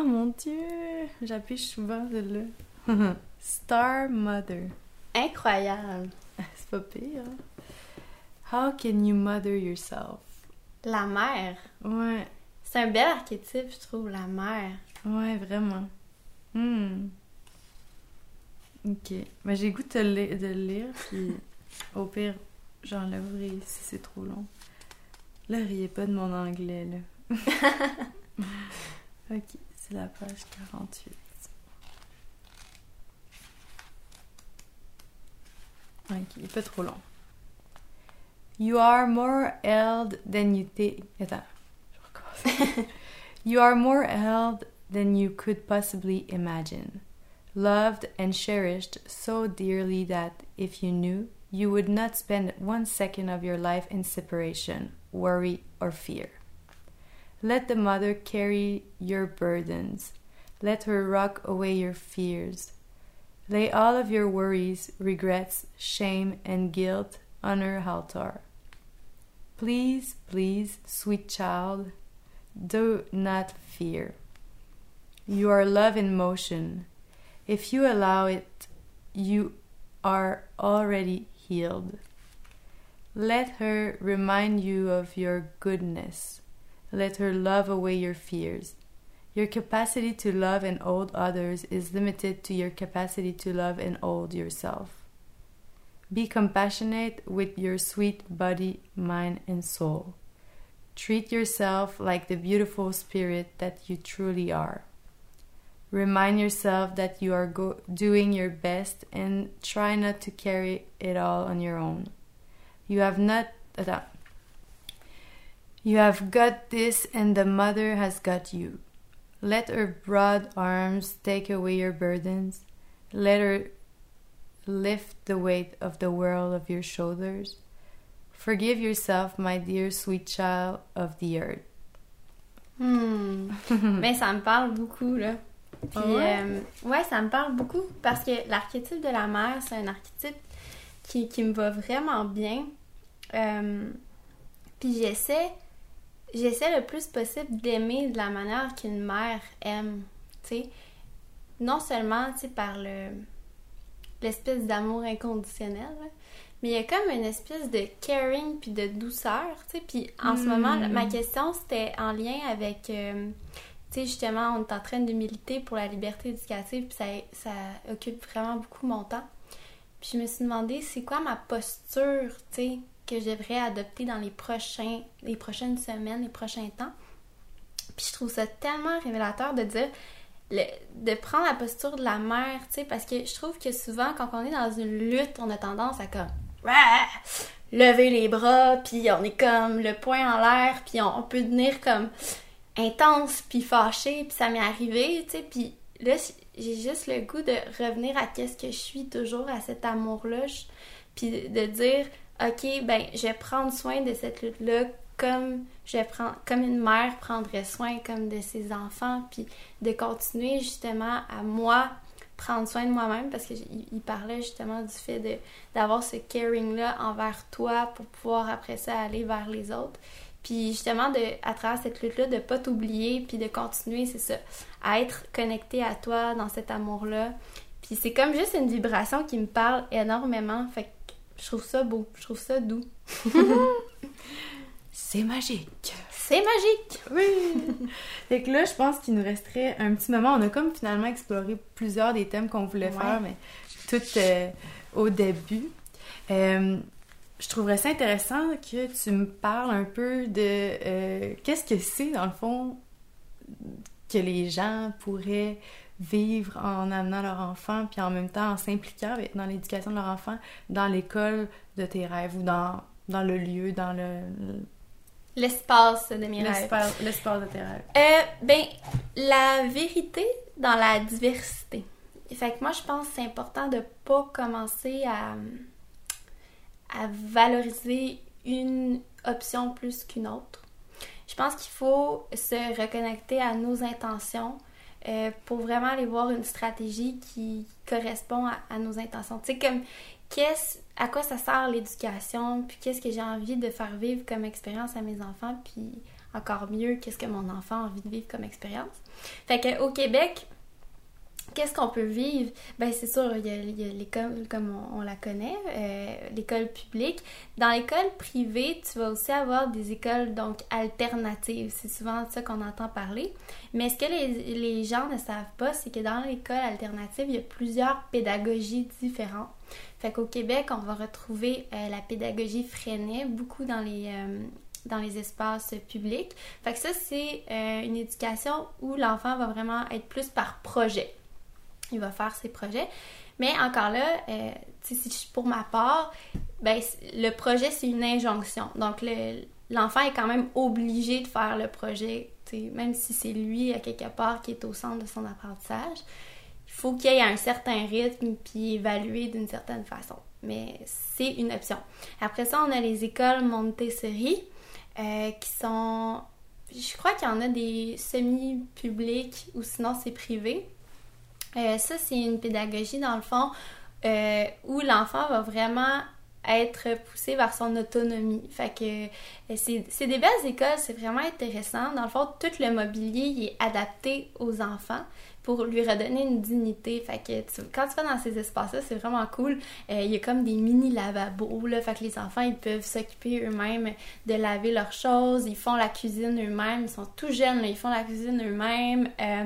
Oh mon dieu! J'appuie souvent de là. Star Mother. Incroyable. C'est pas pire. hein? How can you mother yourself? La mère. Ouais, C'est un bel archétype, je trouve, la mère. ouais, vraiment. Hmm. Ok. Mais j'ai le goût de, li- de le lire, puis au pire, j'enlèverai si c'est trop long. Là, riez pas de mon anglais, là. ok, c'est la page 48. Ok, il est pas trop long. You are more held than you think. Attends, je recommence. you are more held than you could possibly imagine. Loved and cherished so dearly that if you knew, you would not spend one second of your life in separation, worry, or fear. Let the mother carry your burdens. Let her rock away your fears. Lay all of your worries, regrets, shame, and guilt on her altar. Please, please, sweet child, do not fear. You are love in motion. If you allow it, you are already healed. Let her remind you of your goodness. Let her love away your fears. Your capacity to love and hold others is limited to your capacity to love and hold yourself. Be compassionate with your sweet body, mind, and soul. Treat yourself like the beautiful spirit that you truly are. Remind yourself that you are go- doing your best and try not to carry it all on your own. You have not. attends. You have got this, and the mother has got you. Let her broad arms take away your burdens. Let her lift the weight of the world of your shoulders. Forgive yourself, my dear sweet child of the earth. Hmm. Mais ça me parle beaucoup, là. Puis, Ah ouais? euh, ouais, ça me parle beaucoup parce que l'archétype de la mère, c'est un archétype qui, qui me va vraiment bien. Euh, puis j'essaie, j'essaie le plus possible d'aimer de la manière qu'une mère aime, tu sais. Non seulement, tu sais, par le l'espèce d'amour inconditionnel, là, mais il y a comme une espèce de caring puis de douceur, tu sais. Puis en ce moment, Hmm. ma question, c'était en lien avec, euh, tu sais, justement, on est en train de militer pour la liberté éducative, puis ça, ça occupe vraiment beaucoup mon temps. Puis je me suis demandé, c'est quoi ma posture, tu sais, que je devrais adopter dans les prochains, les prochaines semaines, les prochains temps. Puis je trouve ça tellement révélateur de dire, de prendre la posture de la mère, tu sais, parce que je trouve que souvent, quand on est dans une lutte, on a tendance à comme lever les bras, puis on est comme le poing en l'air, puis on, peut devenir comme intense, puis fâché, puis ça m'est arrivé, tu sais, puis là, j'ai juste le goût de revenir à qu'est-ce que je suis toujours, à cet amour-là, puis de dire, ok, ben, je vais prendre soin de cette lutte-là comme je prendre, comme une mère prendrait soin comme de ses enfants, puis de continuer justement à moi prendre soin de moi-même parce que il parlait justement du fait de d'avoir ce caring là envers toi pour pouvoir après ça aller vers les autres. Puis justement de à travers cette lutte là de pas t'oublier puis de continuer c'est ça à être connecté à toi dans cet amour là. Puis c'est comme juste une vibration qui me parle énormément fait je trouve ça beau, je trouve ça doux. C'est magique. C'est magique. Oui! fait que là, je pense qu'il nous resterait un petit moment. On a comme finalement exploré plusieurs des thèmes qu'on voulait Ouais. faire, mais tout euh, au début. Euh, je trouverais ça intéressant que tu me parles un peu de euh, qu'est-ce que c'est, dans le fond, que les gens pourraient vivre en amenant leur enfant, puis en même temps en s'impliquant dans l'éducation de leur enfant dans l'école de tes rêves ou dans, dans le lieu, dans le, L'espace de mes rêves. l'espace l'espace de tes rêves. Euh, ben, la vérité dans la diversité. Fait que moi, je pense que c'est important de pas commencer à, à valoriser une option plus qu'une autre. Je pense qu'il faut se reconnecter à nos intentions euh, pour vraiment aller voir une stratégie qui correspond à, nos intentions. Tu sais, comme qu'est-ce, à quoi ça sert l'éducation, puis qu'est-ce que j'ai envie de faire vivre comme expérience à mes enfants, puis encore mieux, qu'est-ce que mon enfant a envie de vivre comme expérience? Fait que au Québec, qu'est-ce qu'on peut vivre? Ben c'est sûr, il y a, l'école comme on, la connaît, euh, l'école publique. Dans l'école privée, tu vas aussi avoir des écoles donc alternatives. C'est souvent ça qu'on entend parler. Mais ce que les, les gens ne savent pas, c'est que dans l'école alternative, il y a plusieurs pédagogies différentes. Fait qu'au Québec, on va retrouver euh, la pédagogie freinée beaucoup dans les, euh, dans les espaces publics. Fait que ça, c'est une éducation où l'enfant va vraiment être plus par projet. Il va faire ses projets. Mais encore là, euh, pour ma part, ben, le projet, c'est une injonction. Donc, le- l'enfant est quand même obligé de faire le projet, même si c'est lui, à quelque part, qui est au centre de son apprentissage. Il faut qu'il y ait un certain rythme, puis évalué d'une certaine façon. Mais c'est une option. Après ça, on a les écoles Montessori, euh, qui sont... Je crois qu'il y en a des semi-publics, ou sinon c'est privé. Euh, ça, c'est une pédagogie, dans le fond, euh, où l'enfant va vraiment être poussé vers son autonomie. Fait que euh, c'est c'est des belles écoles, c'est vraiment intéressant. Dans le fond, tout le mobilier il est adapté aux enfants pour lui redonner une dignité. Fait que tu- quand tu vas dans ces espaces-là, c'est vraiment cool. Euh, il y a comme des mini lavabos, là. Fait que les enfants, ils peuvent s'occuper eux-mêmes de laver leurs choses. Ils font la cuisine eux-mêmes. Ils sont tout jeunes, là. Ils font la cuisine eux-mêmes. Euh,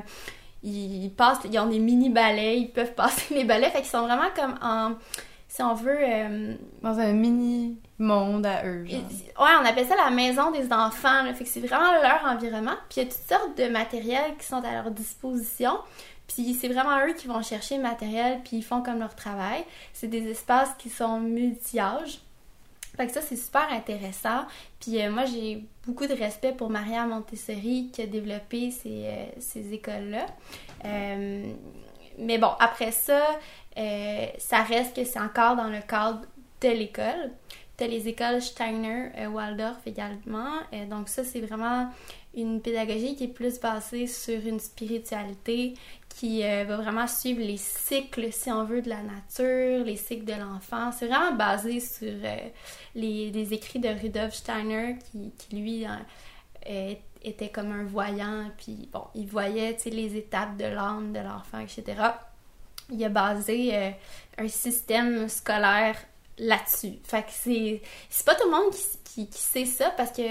ils passent, ils ont des mini balais, ils peuvent passer les balais, fait qu'ils sont vraiment comme en, si on veut, euh, Dans un mini monde à eux. genre. ouais, on appelle ça la maison des enfants, là. fait que c'est vraiment leur environnement. Puis il y a toutes sortes de matériels qui sont à leur disposition. Puis c'est vraiment eux qui vont chercher le matériel, puis ils font comme leur travail. C'est des espaces qui sont multi-âges. Fait que ça, c'est super intéressant. Puis euh, moi, j'ai beaucoup de respect pour Maria Montessori qui a développé ces, euh, ces écoles-là. Euh, mais bon, après ça, euh, ça reste que c'est encore dans le cadre de l'école. T'as les écoles Steiner, euh, Waldorf également. Donc ça, c'est vraiment une pédagogie qui est plus basée sur une spiritualité qui euh, va vraiment suivre les cycles, si on veut, de la nature, les cycles de l'enfant. C'est vraiment basé sur euh, les, écrits de Rudolf Steiner qui, lui, euh, était comme un voyant, puis bon, il voyait, les étapes de l'âme de l'enfant, etc. Il a basé un système scolaire là-dessus. Fait que c'est, c'est pas tout le monde qui, sait ça parce que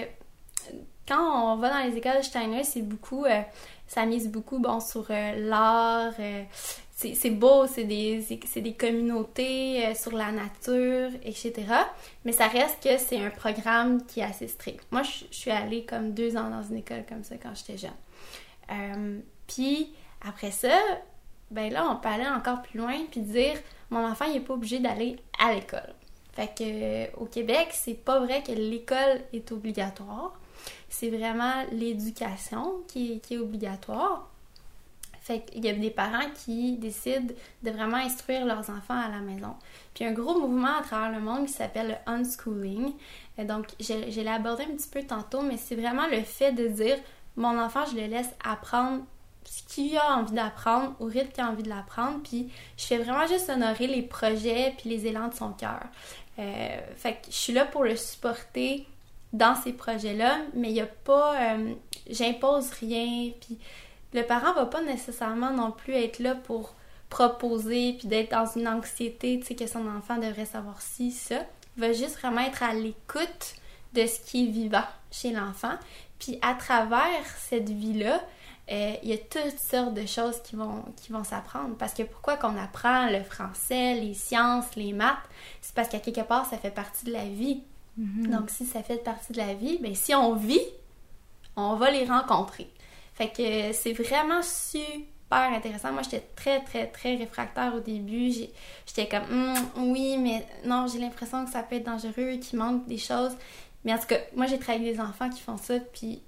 quand on va dans les écoles Steiner, c'est beaucoup, ça mise beaucoup bon sur euh, l'art. Euh, c'est beau, c'est des, des communautés sur la nature, etc. Mais ça reste que c'est un programme qui est assez strict. Moi, je, suis allée comme deux ans dans une école comme ça quand j'étais jeune. puis après ça, ben là, on peut aller encore plus loin puis dire mon enfant, il n'est pas obligé d'aller à l'école. Fait que au Québec, c'est pas vrai que l'école est obligatoire. C'est vraiment l'éducation qui, est obligatoire. Fait qu'il y a des parents qui décident de vraiment instruire leurs enfants à la maison. Puis un gros mouvement à travers le monde qui s'appelle le unschooling. Donc, je, je l'ai abordé un petit peu tantôt, mais c'est vraiment le fait de dire mon enfant, je le laisse apprendre ce qu'il a envie d'apprendre, au rythme qu'il a envie de l'apprendre, puis je fais vraiment juste honorer les projets puis les élans de son cœur. Euh, fait que je suis là pour le supporter dans ces projets-là, mais il n'y a pas... Euh, j'impose rien, puis le parent va pas nécessairement non plus être là pour proposer, puis d'être dans une anxiété, tu sais, que son enfant devrait savoir ci, ça. Il va juste vraiment être à l'écoute de ce qui est vivant chez l'enfant. Puis à travers cette vie-là, euh, il y a toutes sortes de choses qui vont, qui vont s'apprendre. Parce que pourquoi qu'on apprend le français, les sciences, les maths, c'est parce qu'à quelque part, ça fait partie de la vie. Mm-hmm. Donc, si ça fait partie de la vie, ben, si on vit, on va les rencontrer. Fait que c'est vraiment super intéressant. Moi, j'étais très, très, très réfractaire au début. J'étais comme, hum, oui, mais non, j'ai l'impression que ça peut être dangereux, qu'il manque des choses. Mais en tout cas, moi, j'ai travaillé avec des enfants qui font ça, puis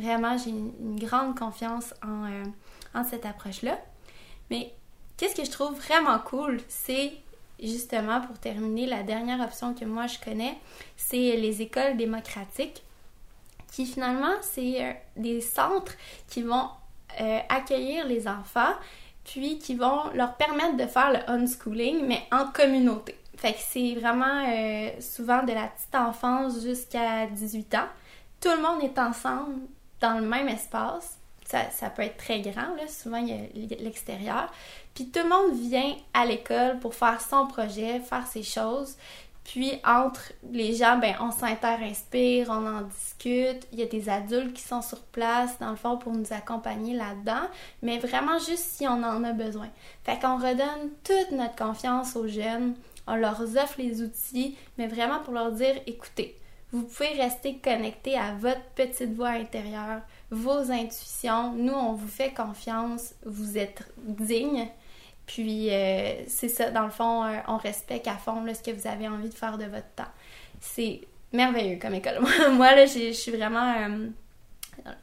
Vraiment, j'ai une, grande confiance euh, en, cette approche-là. Mais qu'est-ce que je trouve vraiment cool, c'est justement pour terminer la dernière option que moi je connais, c'est les écoles démocratiques qui finalement c'est euh, des centres qui vont euh, accueillir les enfants puis qui vont leur permettre de faire le unschooling mais en communauté. Fait que c'est vraiment souvent de la petite enfance jusqu'à 18 ans. Tout le monde est ensemble dans le même espace. Ça, peut être très grand, là. souvent il y a l'extérieur. Puis tout le monde vient à l'école pour faire son projet, faire ses choses. Puis entre les gens, ben, on s'inter-inspire, on en discute. Il y a des adultes qui sont sur place, dans le fond, pour nous accompagner là-dedans. Mais vraiment juste si on en a besoin. Fait qu'on redonne toute notre confiance aux jeunes. On leur offre les outils, mais vraiment pour leur dire, écoutez, vous pouvez rester connecté à votre petite voix intérieure, vos intuitions. Nous, on vous fait confiance, vous êtes digne. Puis, euh, c'est ça, dans le fond, euh, on respecte à fond ce que vous avez envie de faire de votre temps. C'est merveilleux comme école. Moi, là, je suis vraiment. Euh,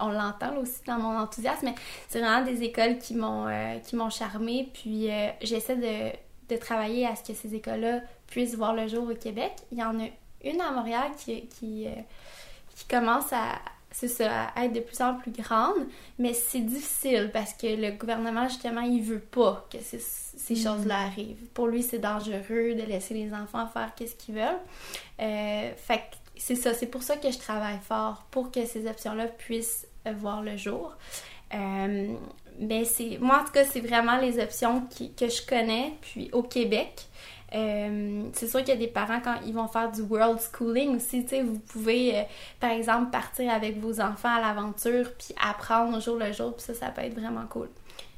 on l'entend aussi dans mon enthousiasme, mais c'est vraiment des écoles qui m'ont qui m'ont charmé. Puis, j'essaie de, de travailler à ce que ces écoles-là puissent voir le jour au Québec. Il y en a une à Montréal qui, qui commence à, être de plus en plus grande, mais c'est difficile parce que le gouvernement, justement, il veut pas que ces, ces mm. choses-là arrivent. Pour lui, c'est dangereux de laisser les enfants faire ce qu'ils veulent. Euh, fait c'est ça, c'est pour ça que je travaille fort, pour que ces options-là puissent euh, voir le jour. mais c'est moi en tout cas c'est vraiment les options que je connais puis au Québec euh, c'est sûr qu'il y a des parents, quand ils vont faire du world schooling aussi, tu sais, vous pouvez, euh, par exemple, partir avec vos enfants à l'aventure, puis apprendre au jour le jour, puis ça, ça peut être vraiment cool.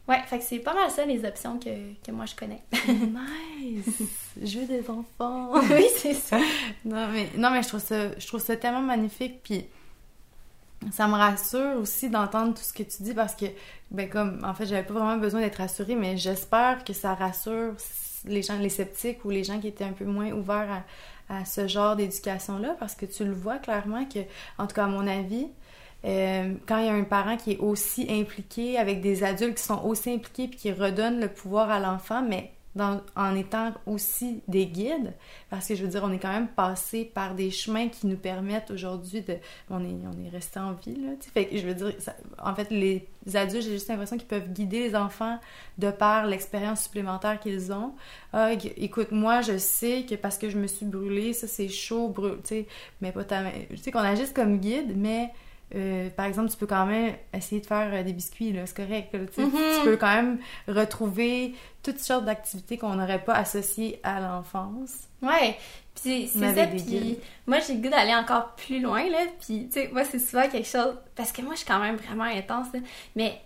Ouais, fait que c'est pas mal ça les options que, que moi je connais. nice! Jeu des enfants! oui, c'est ça. Non mais, non, mais je trouve ça, je trouve ça tellement magnifique, puis ça me rassure aussi d'entendre tout ce que tu dis parce que, ben comme, en fait, j'avais pas vraiment besoin d'être rassurée, mais j'espère que ça rassure les gens, les sceptiques ou les gens qui étaient un peu moins ouverts à, ce genre d'éducation-là, parce que tu le vois clairement que, en tout cas à mon avis, euh, quand il y a un parent qui est aussi impliqué avec des adultes qui sont aussi impliqués puis qui redonnent le pouvoir à l'enfant, mais en étant aussi des guides, parce que je veux dire, on est quand même passé par des chemins qui nous permettent aujourd'hui de... On est, on est resté en vie, là, Fait que je veux dire, en fait, les adultes, j'ai juste l'impression qu'ils peuvent guider les enfants de par l'expérience supplémentaire qu'ils ont. Ah, écoute, moi, je sais que parce que je me suis brûlée, ça, c'est chaud, brûlé, tu sais, mais pas ta... Tu sais, qu'on agisse comme guide, mais euh, par exemple, tu peux quand même essayer de faire euh, des biscuits, là, c'est correct. là, tu peux quand même retrouver toutes sortes d'activités qu'on n'aurait pas associées à l'enfance. Ouais, puis c'est ça, puis moi j'ai le goût d'aller encore plus loin, là, puis tu sais, moi c'est souvent quelque chose, parce que moi je suis quand même vraiment intense, là, mais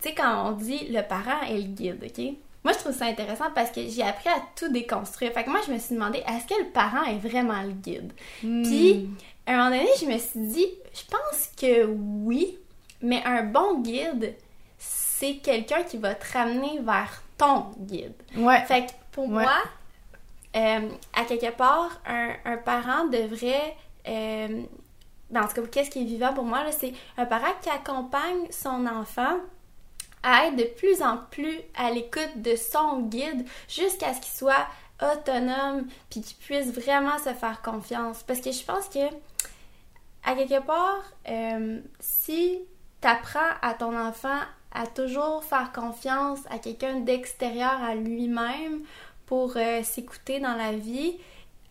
tu sais, quand on dit le parent est le guide, ok? Moi je trouve ça intéressant parce que j'ai appris à tout déconstruire, fait que moi je me suis demandé, est-ce que le parent est vraiment le guide? Puis, à un moment donné, je me suis dit, je pense que oui, mais un bon guide, c'est quelqu'un qui va te ramener vers ton guide. Ouais. Fait que pour Ouais. moi, euh, à quelque part, un, un parent devrait. euh, ben, en tout cas, qu'est-ce qui est vivant pour moi, là, c'est un parent qui accompagne son enfant à être de plus en plus à l'écoute de son guide jusqu'à ce qu'il soit autonome puis qu'il puisse vraiment se faire confiance. Parce que je pense que, à quelque part, euh, si tu apprends à ton enfant à toujours faire confiance à quelqu'un d'extérieur à lui-même pour euh, s'écouter dans la vie,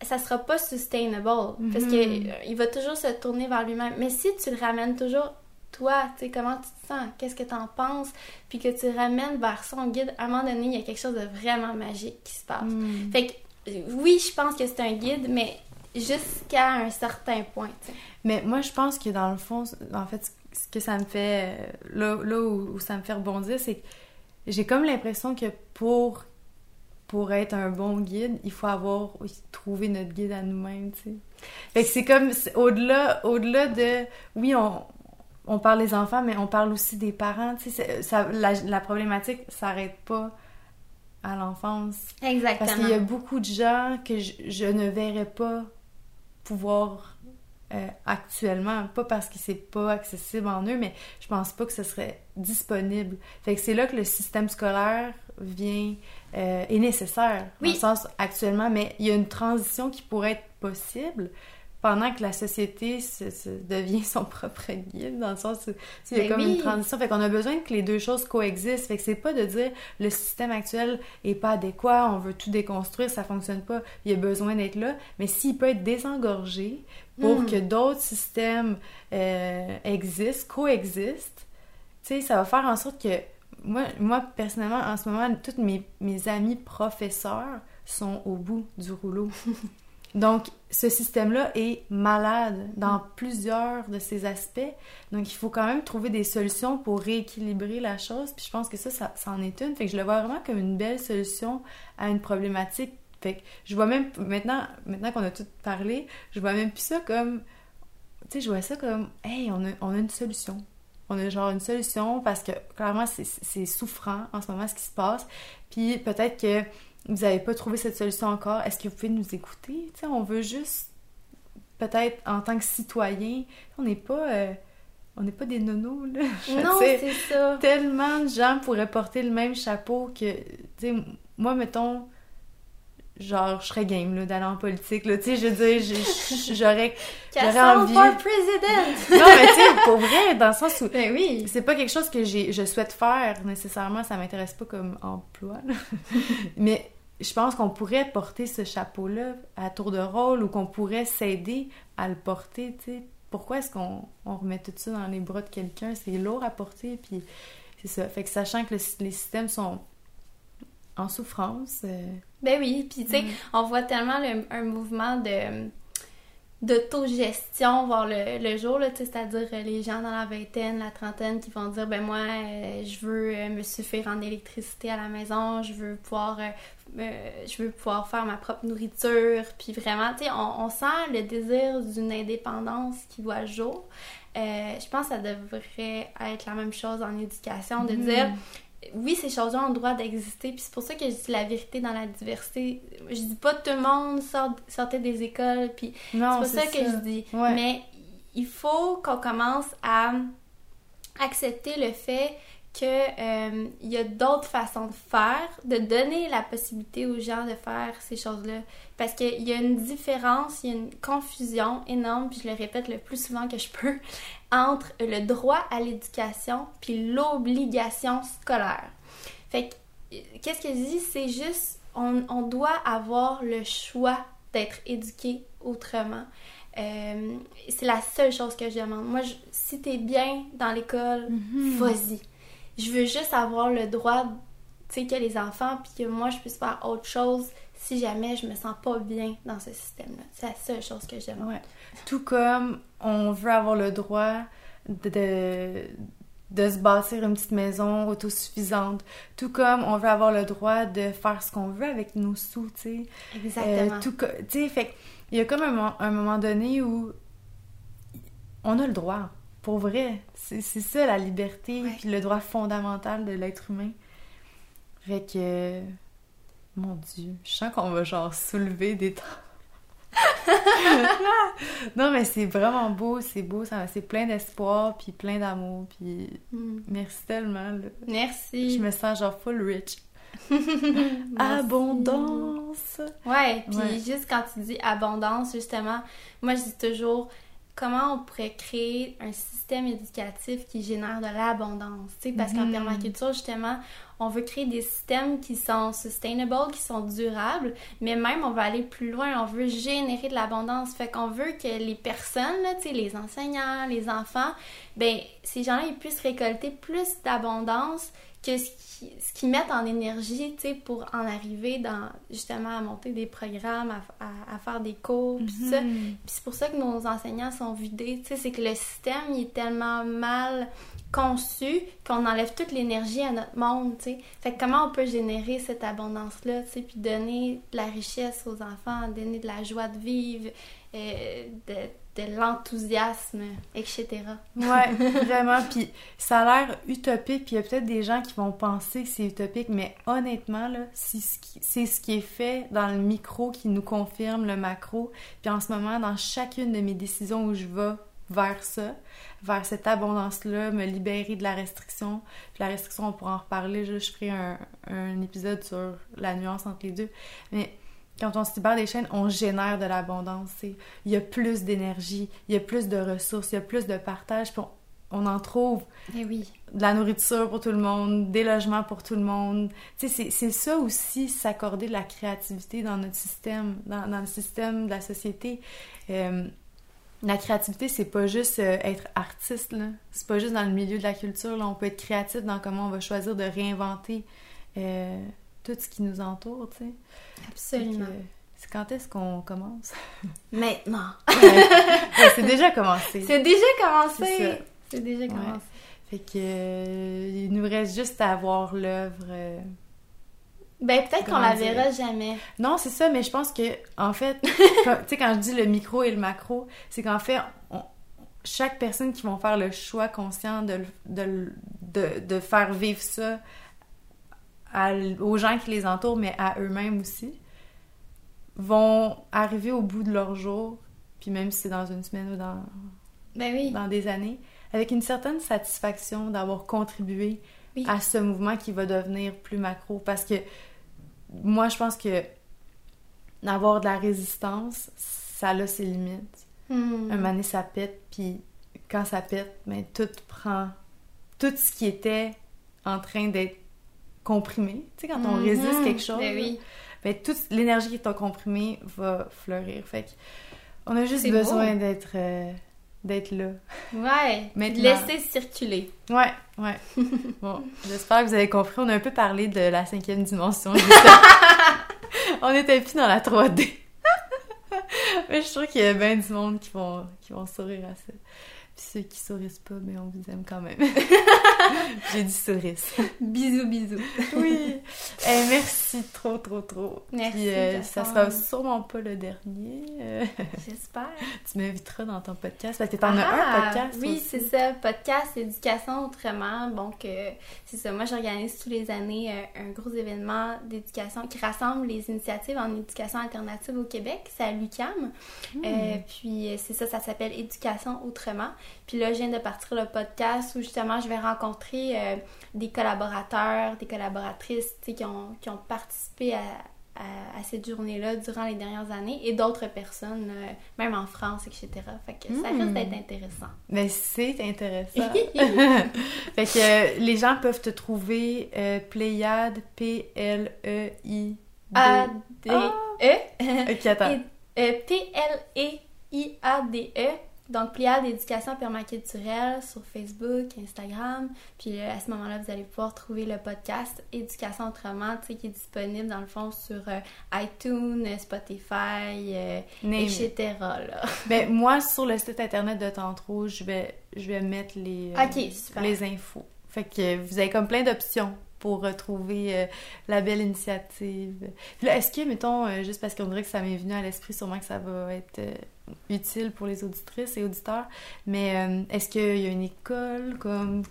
ça sera pas sustainable parce que Mhm. euh, il va toujours se tourner vers lui-même. Mais si tu le ramènes toujours toi, tu sais comment tu te sens, qu'est-ce que tu en penses, puis que tu le ramènes vers son guide, à un moment donné, il y a quelque chose de vraiment magique qui se passe. Hmm. Fait que oui, je pense que c'est un guide, mais jusqu'à un certain point. Mais moi, je pense que dans le fond, en fait, ce que ça me fait. Là, là où, où ça me fait rebondir, c'est que j'ai comme l'impression que pour, pour être un bon guide, il faut avoir trouvé notre guide à nous-mêmes, tu sais. Fait que c'est comme au-delà au-delà de. Oui, on. On parle des enfants, mais on parle aussi des parents. Tu sais, ça, la, la problématique s'arrête pas à l'enfance. Exactement. Parce qu'il y a beaucoup de gens que je, je ne verrais pas pouvoir euh, actuellement, pas parce que c'est pas accessible en eux, mais je pense pas que ce serait disponible. Fait que c'est là que le système scolaire vient euh, est nécessaire Oui. dans le sens actuellement, mais il y a une transition qui pourrait être possible pendant que la société se, se devient son propre guide, dans le sens où il y a Ben comme oui. une transition. Fait qu'on a besoin que les deux choses coexistent. Fait que c'est pas de dire le système actuel est pas adéquat, on veut tout déconstruire, ça fonctionne pas, il y a besoin d'être là. Mais s'il peut être désengorgé pour Mm. que d'autres systèmes euh, existent, coexistent, tu sais, ça va faire en sorte que moi, moi personnellement, en ce moment, tous mes, mes amis professeurs sont au bout du rouleau. Donc, ce système-là est malade dans plusieurs de ses aspects. Donc, il faut quand même trouver des solutions pour rééquilibrer la chose. Puis je pense que ça, ça, en est une. Fait que je le vois vraiment comme une belle solution à une problématique. Fait que je vois même, maintenant, maintenant qu'on a tout parlé, je vois même plus ça comme, tu sais, je vois ça comme, hey, on a, on a une solution. On a genre une solution parce que clairement, c'est souffrant en ce moment ce qui se passe. Puis peut-être que vous n'avez pas trouvé cette solution encore? Est-ce que vous pouvez nous écouter? Tu sais, on veut juste, peut-être en tant que citoyen, on n'est pas, euh, on n'est pas des nonos, là. Non, c'est ça. tellement de gens pourraient porter le même chapeau que, tu sais, moi, mettons, genre, je serais game, là, d'aller en politique, là, tu sais, je veux dire, j'aurais... J'aurais envie. for president! Non, mais tu sais, pour vrai, dans le sens où... ben oui! C'est pas quelque chose que j'ai, je souhaite faire nécessairement, ça m'intéresse pas comme emploi. là. Mais je pense qu'on pourrait porter ce chapeau-là à tour de rôle ou qu'on pourrait s'aider à le porter, tu sais. Pourquoi est-ce qu'on on remet tout ça dans les bras de quelqu'un? C'est lourd à porter, puis c'est ça. Fait que sachant que le- les systèmes sont en souffrance, euh, Ben oui, puis tu sais, Mm. on voit tellement le- un mouvement de d'autogestion voir le, le jour, c'est-à-dire euh, les gens dans la vingtaine, la trentaine qui vont dire, ben moi, euh, je veux euh, me suffire en électricité à la maison, je veux pouvoir, euh, je veux pouvoir faire ma propre nourriture, puis vraiment, tu sais, on, on sent le désir d'une indépendance qui voit jour. Je pense que ça devrait être la même chose en éducation, de Mhm. dire, oui, ces choses-là ont le droit d'exister, puis c'est pour ça que je dis la vérité dans la diversité. Je dis pas tout le monde sort, sortez des écoles, puis c'est pas ça, que je dis. Ouais. Mais il faut qu'on commence à accepter le fait que euh, y a d'autres façons de faire, de donner la possibilité aux gens de faire ces choses-là. Parce qu'il y a une différence, il y a une confusion énorme, puis je le répète le plus souvent que je peux, entre le droit à l'éducation puis l'obligation scolaire. Fait que, euh, qu'est-ce que je dis? C'est juste, on, on doit avoir le choix d'être éduqué autrement. Euh, c'est la seule chose que je demande. Moi, je, si t'es bien dans l'école, Mhm. vas-y. Je veux juste avoir le droit, tu sais, que les enfants, puis que moi, je puisse faire autre chose si jamais je me sens pas bien dans ce système-là. C'est la seule chose que je demande. Ouais. Tout comme on veut avoir le droit de, de, de se bâtir une petite maison autosuffisante. Tout comme on veut avoir le droit de faire ce qu'on veut avec nos sous, tu sais. Exactement. Euh, tout co- tu sais, fait il y a comme un, un moment donné où on a le droit. Pour vrai. C'est c'est ça la liberté, Ouais. puis le droit fondamental de l'être humain. Fait que. Mon Dieu, je sens qu'on va genre soulever des temps. non, mais c'est vraiment beau, c'est beau, c'est plein d'espoir, puis plein d'amour, puis Hmm. merci tellement. là. Merci. Je me sens genre full rich. Abondance! Ouais, puis Ouais. juste quand tu dis abondance, justement, moi je dis toujours comment on pourrait créer un système éducatif qui génère de l'abondance, parce qu'en Mhm. permaculture, justement, on veut créer des systèmes qui sont sustainable, qui sont durables, mais même on veut aller plus loin, on veut générer de l'abondance, fait qu'on veut que les personnes, là, les enseignants, les enfants, ben ces gens-là, ils puissent récolter plus d'abondance que ce qui- ce qu'ils mettent en énergie, tu sais, pour en arriver dans, justement, à monter des programmes, à, à- à faire des cours, puis tout ça. Mhm. Puis c'est pour ça que nos enseignants sont vidés, tu sais, c'est que le système, il est tellement mal conçu qu'on enlève toute l'énergie à notre monde, tu sais. Fait que comment on peut générer cette abondance-là, tu sais, puis donner de la richesse aux enfants, donner de la joie de vivre, euh, de, de l'enthousiasme, etc. Ouais, vraiment. Puis ça a l'air utopique, puis il y a peut-être des gens qui vont penser que c'est utopique, mais honnêtement, là, c'est ce, qui, c'est ce qui est fait dans le micro qui nous confirme le macro. Puis en ce moment, dans chacune de mes décisions où je vais vers ça, vers cette abondance-là, me libérer de la restriction. Puis la restriction, on pourra en reparler. Je, je ferai un, un épisode sur la nuance entre les deux. Mais quand on se libère des chaînes, on génère de l'abondance. Il y a plus d'énergie, il y a plus de ressources, il y a plus de partage, puis on, on en trouve Eh oui. de la nourriture pour tout le monde, des logements pour tout le monde. C'est- c'est ça aussi, s'accorder de la créativité dans notre système, dans, dans le système de la société. Euh, la créativité, c'est pas juste euh, être artiste, là. C'est pas juste dans le milieu de la culture, là. On peut être créatif dans comment on va choisir de réinventer euh, tout ce qui nous entoure, tu sais. Absolument. C'est quand est-ce qu'on commence? Maintenant. Ouais, c'est déjà commencé. C'est déjà commencé. C'est déjà commencé. Fait que euh, il nous reste juste à voir l'œuvre. euh. Ben peut-être qu'on la verra jamais. Non, c'est ça, mais je pense que en fait, tu sais quand je dis le micro et le macro, c'est qu'en fait, on- chaque personne qui vont faire le choix conscient de, de, de faire vivre ça à aux gens qui les entourent, mais à eux-mêmes aussi, vont arriver au bout de leur jour, puis même si c'est dans une semaine ou dans, Ben oui. dans des années, avec une certaine satisfaction d'avoir contribué Oui. à ce mouvement qui va devenir plus macro. Parce que moi, je pense que d'avoir de la résistance, ça a ses limites. Hmm. Un moment ça pète, puis quand ça pète, ben, tout prend... Tout ce qui était en train d'être comprimé, tu sais, quand on Mhm. résiste quelque chose, Ben oui. ben, toute l'énergie qui est comprimée va fleurir. Fait que on a juste besoin d'être euh, d'être là. Ouais. Maintenant. Laisser circuler. Ouais, ouais. Bon, j'espère que vous avez compris. On a un peu parlé de la cinquième dimension. on était plus dans la 3D. Mais je trouve qu'il y a bien du monde qui vont, qui vont sourire à ça. Puis ceux qui sourissent pas, mais on vous aime quand même. J'ai dit sourisse. Bisous, bisous. Oui. Eh, merci trop, trop, trop. Merci, Puis, euh, ça sera sûrement pas le dernier. Euh, J'espère. tu m'inviteras dans ton podcast. Parce que t'en as Ah, un podcast Oui, c'est ça. Podcast Éducation Autrement. Donc, euh, c'est ça. Moi, j'organise tous les années euh, un gros événement d'éducation qui rassemble les initiatives en éducation alternative au Québec. C'est à l'UQAM. Hmm. Puis, c'est ça, ça s'appelle Éducation Autrement. Puis là, je viens de partir le podcast où justement, je vais rencontrer euh, des collaborateurs, des collaboratrices qui ont, qui ont participé à, à, à cette journée-là durant les dernières années et d'autres personnes, euh, même en France, etc. Fait que ça risque d'être intéressant. Mais c'est intéressant. fait que euh, les gens peuvent te trouver euh, Pléiade, P-L-E-I-D. A-D-E. Ok, attends. Et- euh, I-A-D-E. Donc, Pliade Éducation Permaculturelle sur Facebook, Instagram. Puis euh, à ce moment-là, vous allez pouvoir trouver le podcast Éducation Autrement, tu sais, qui est disponible dans le fond sur euh, iTunes, Spotify, euh, etc. Là. Ben, moi, sur le site internet de Tantro, je vais, je vais mettre les, les infos. Fait que vous avez comme plein d'options pour retrouver la belle initiative. Puis là, est-ce que, mettons, juste parce qu'on dirait que ça m'est venu à l'esprit, sûrement que ça va être utile pour les auditrices et auditeurs. Mais euh, est-ce qu'il y a une école comme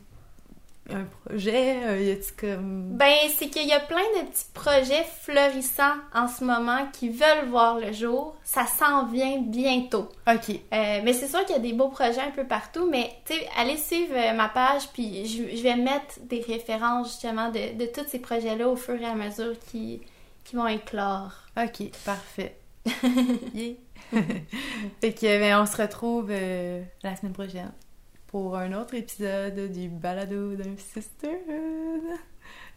un projet? Euh, y a comme... Ben, c'est qu'il y a plein de petits projets florissants en ce moment qui veulent voir le jour. Ça s'en vient bientôt. OK. Euh, mais c'est sûr qu'il y a des beaux projets un peu partout, mais tu sais, allez suivre ma page, puis je, vais mettre des références justement de, de tous ces projets-là au fur et à mesure qui, qui vont éclore. OK, parfait. yeah. fait que, ben, on se retrouve euh, la semaine prochaine pour un autre épisode du balado d'un sisterhood.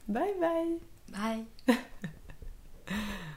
Bye bye! Bye!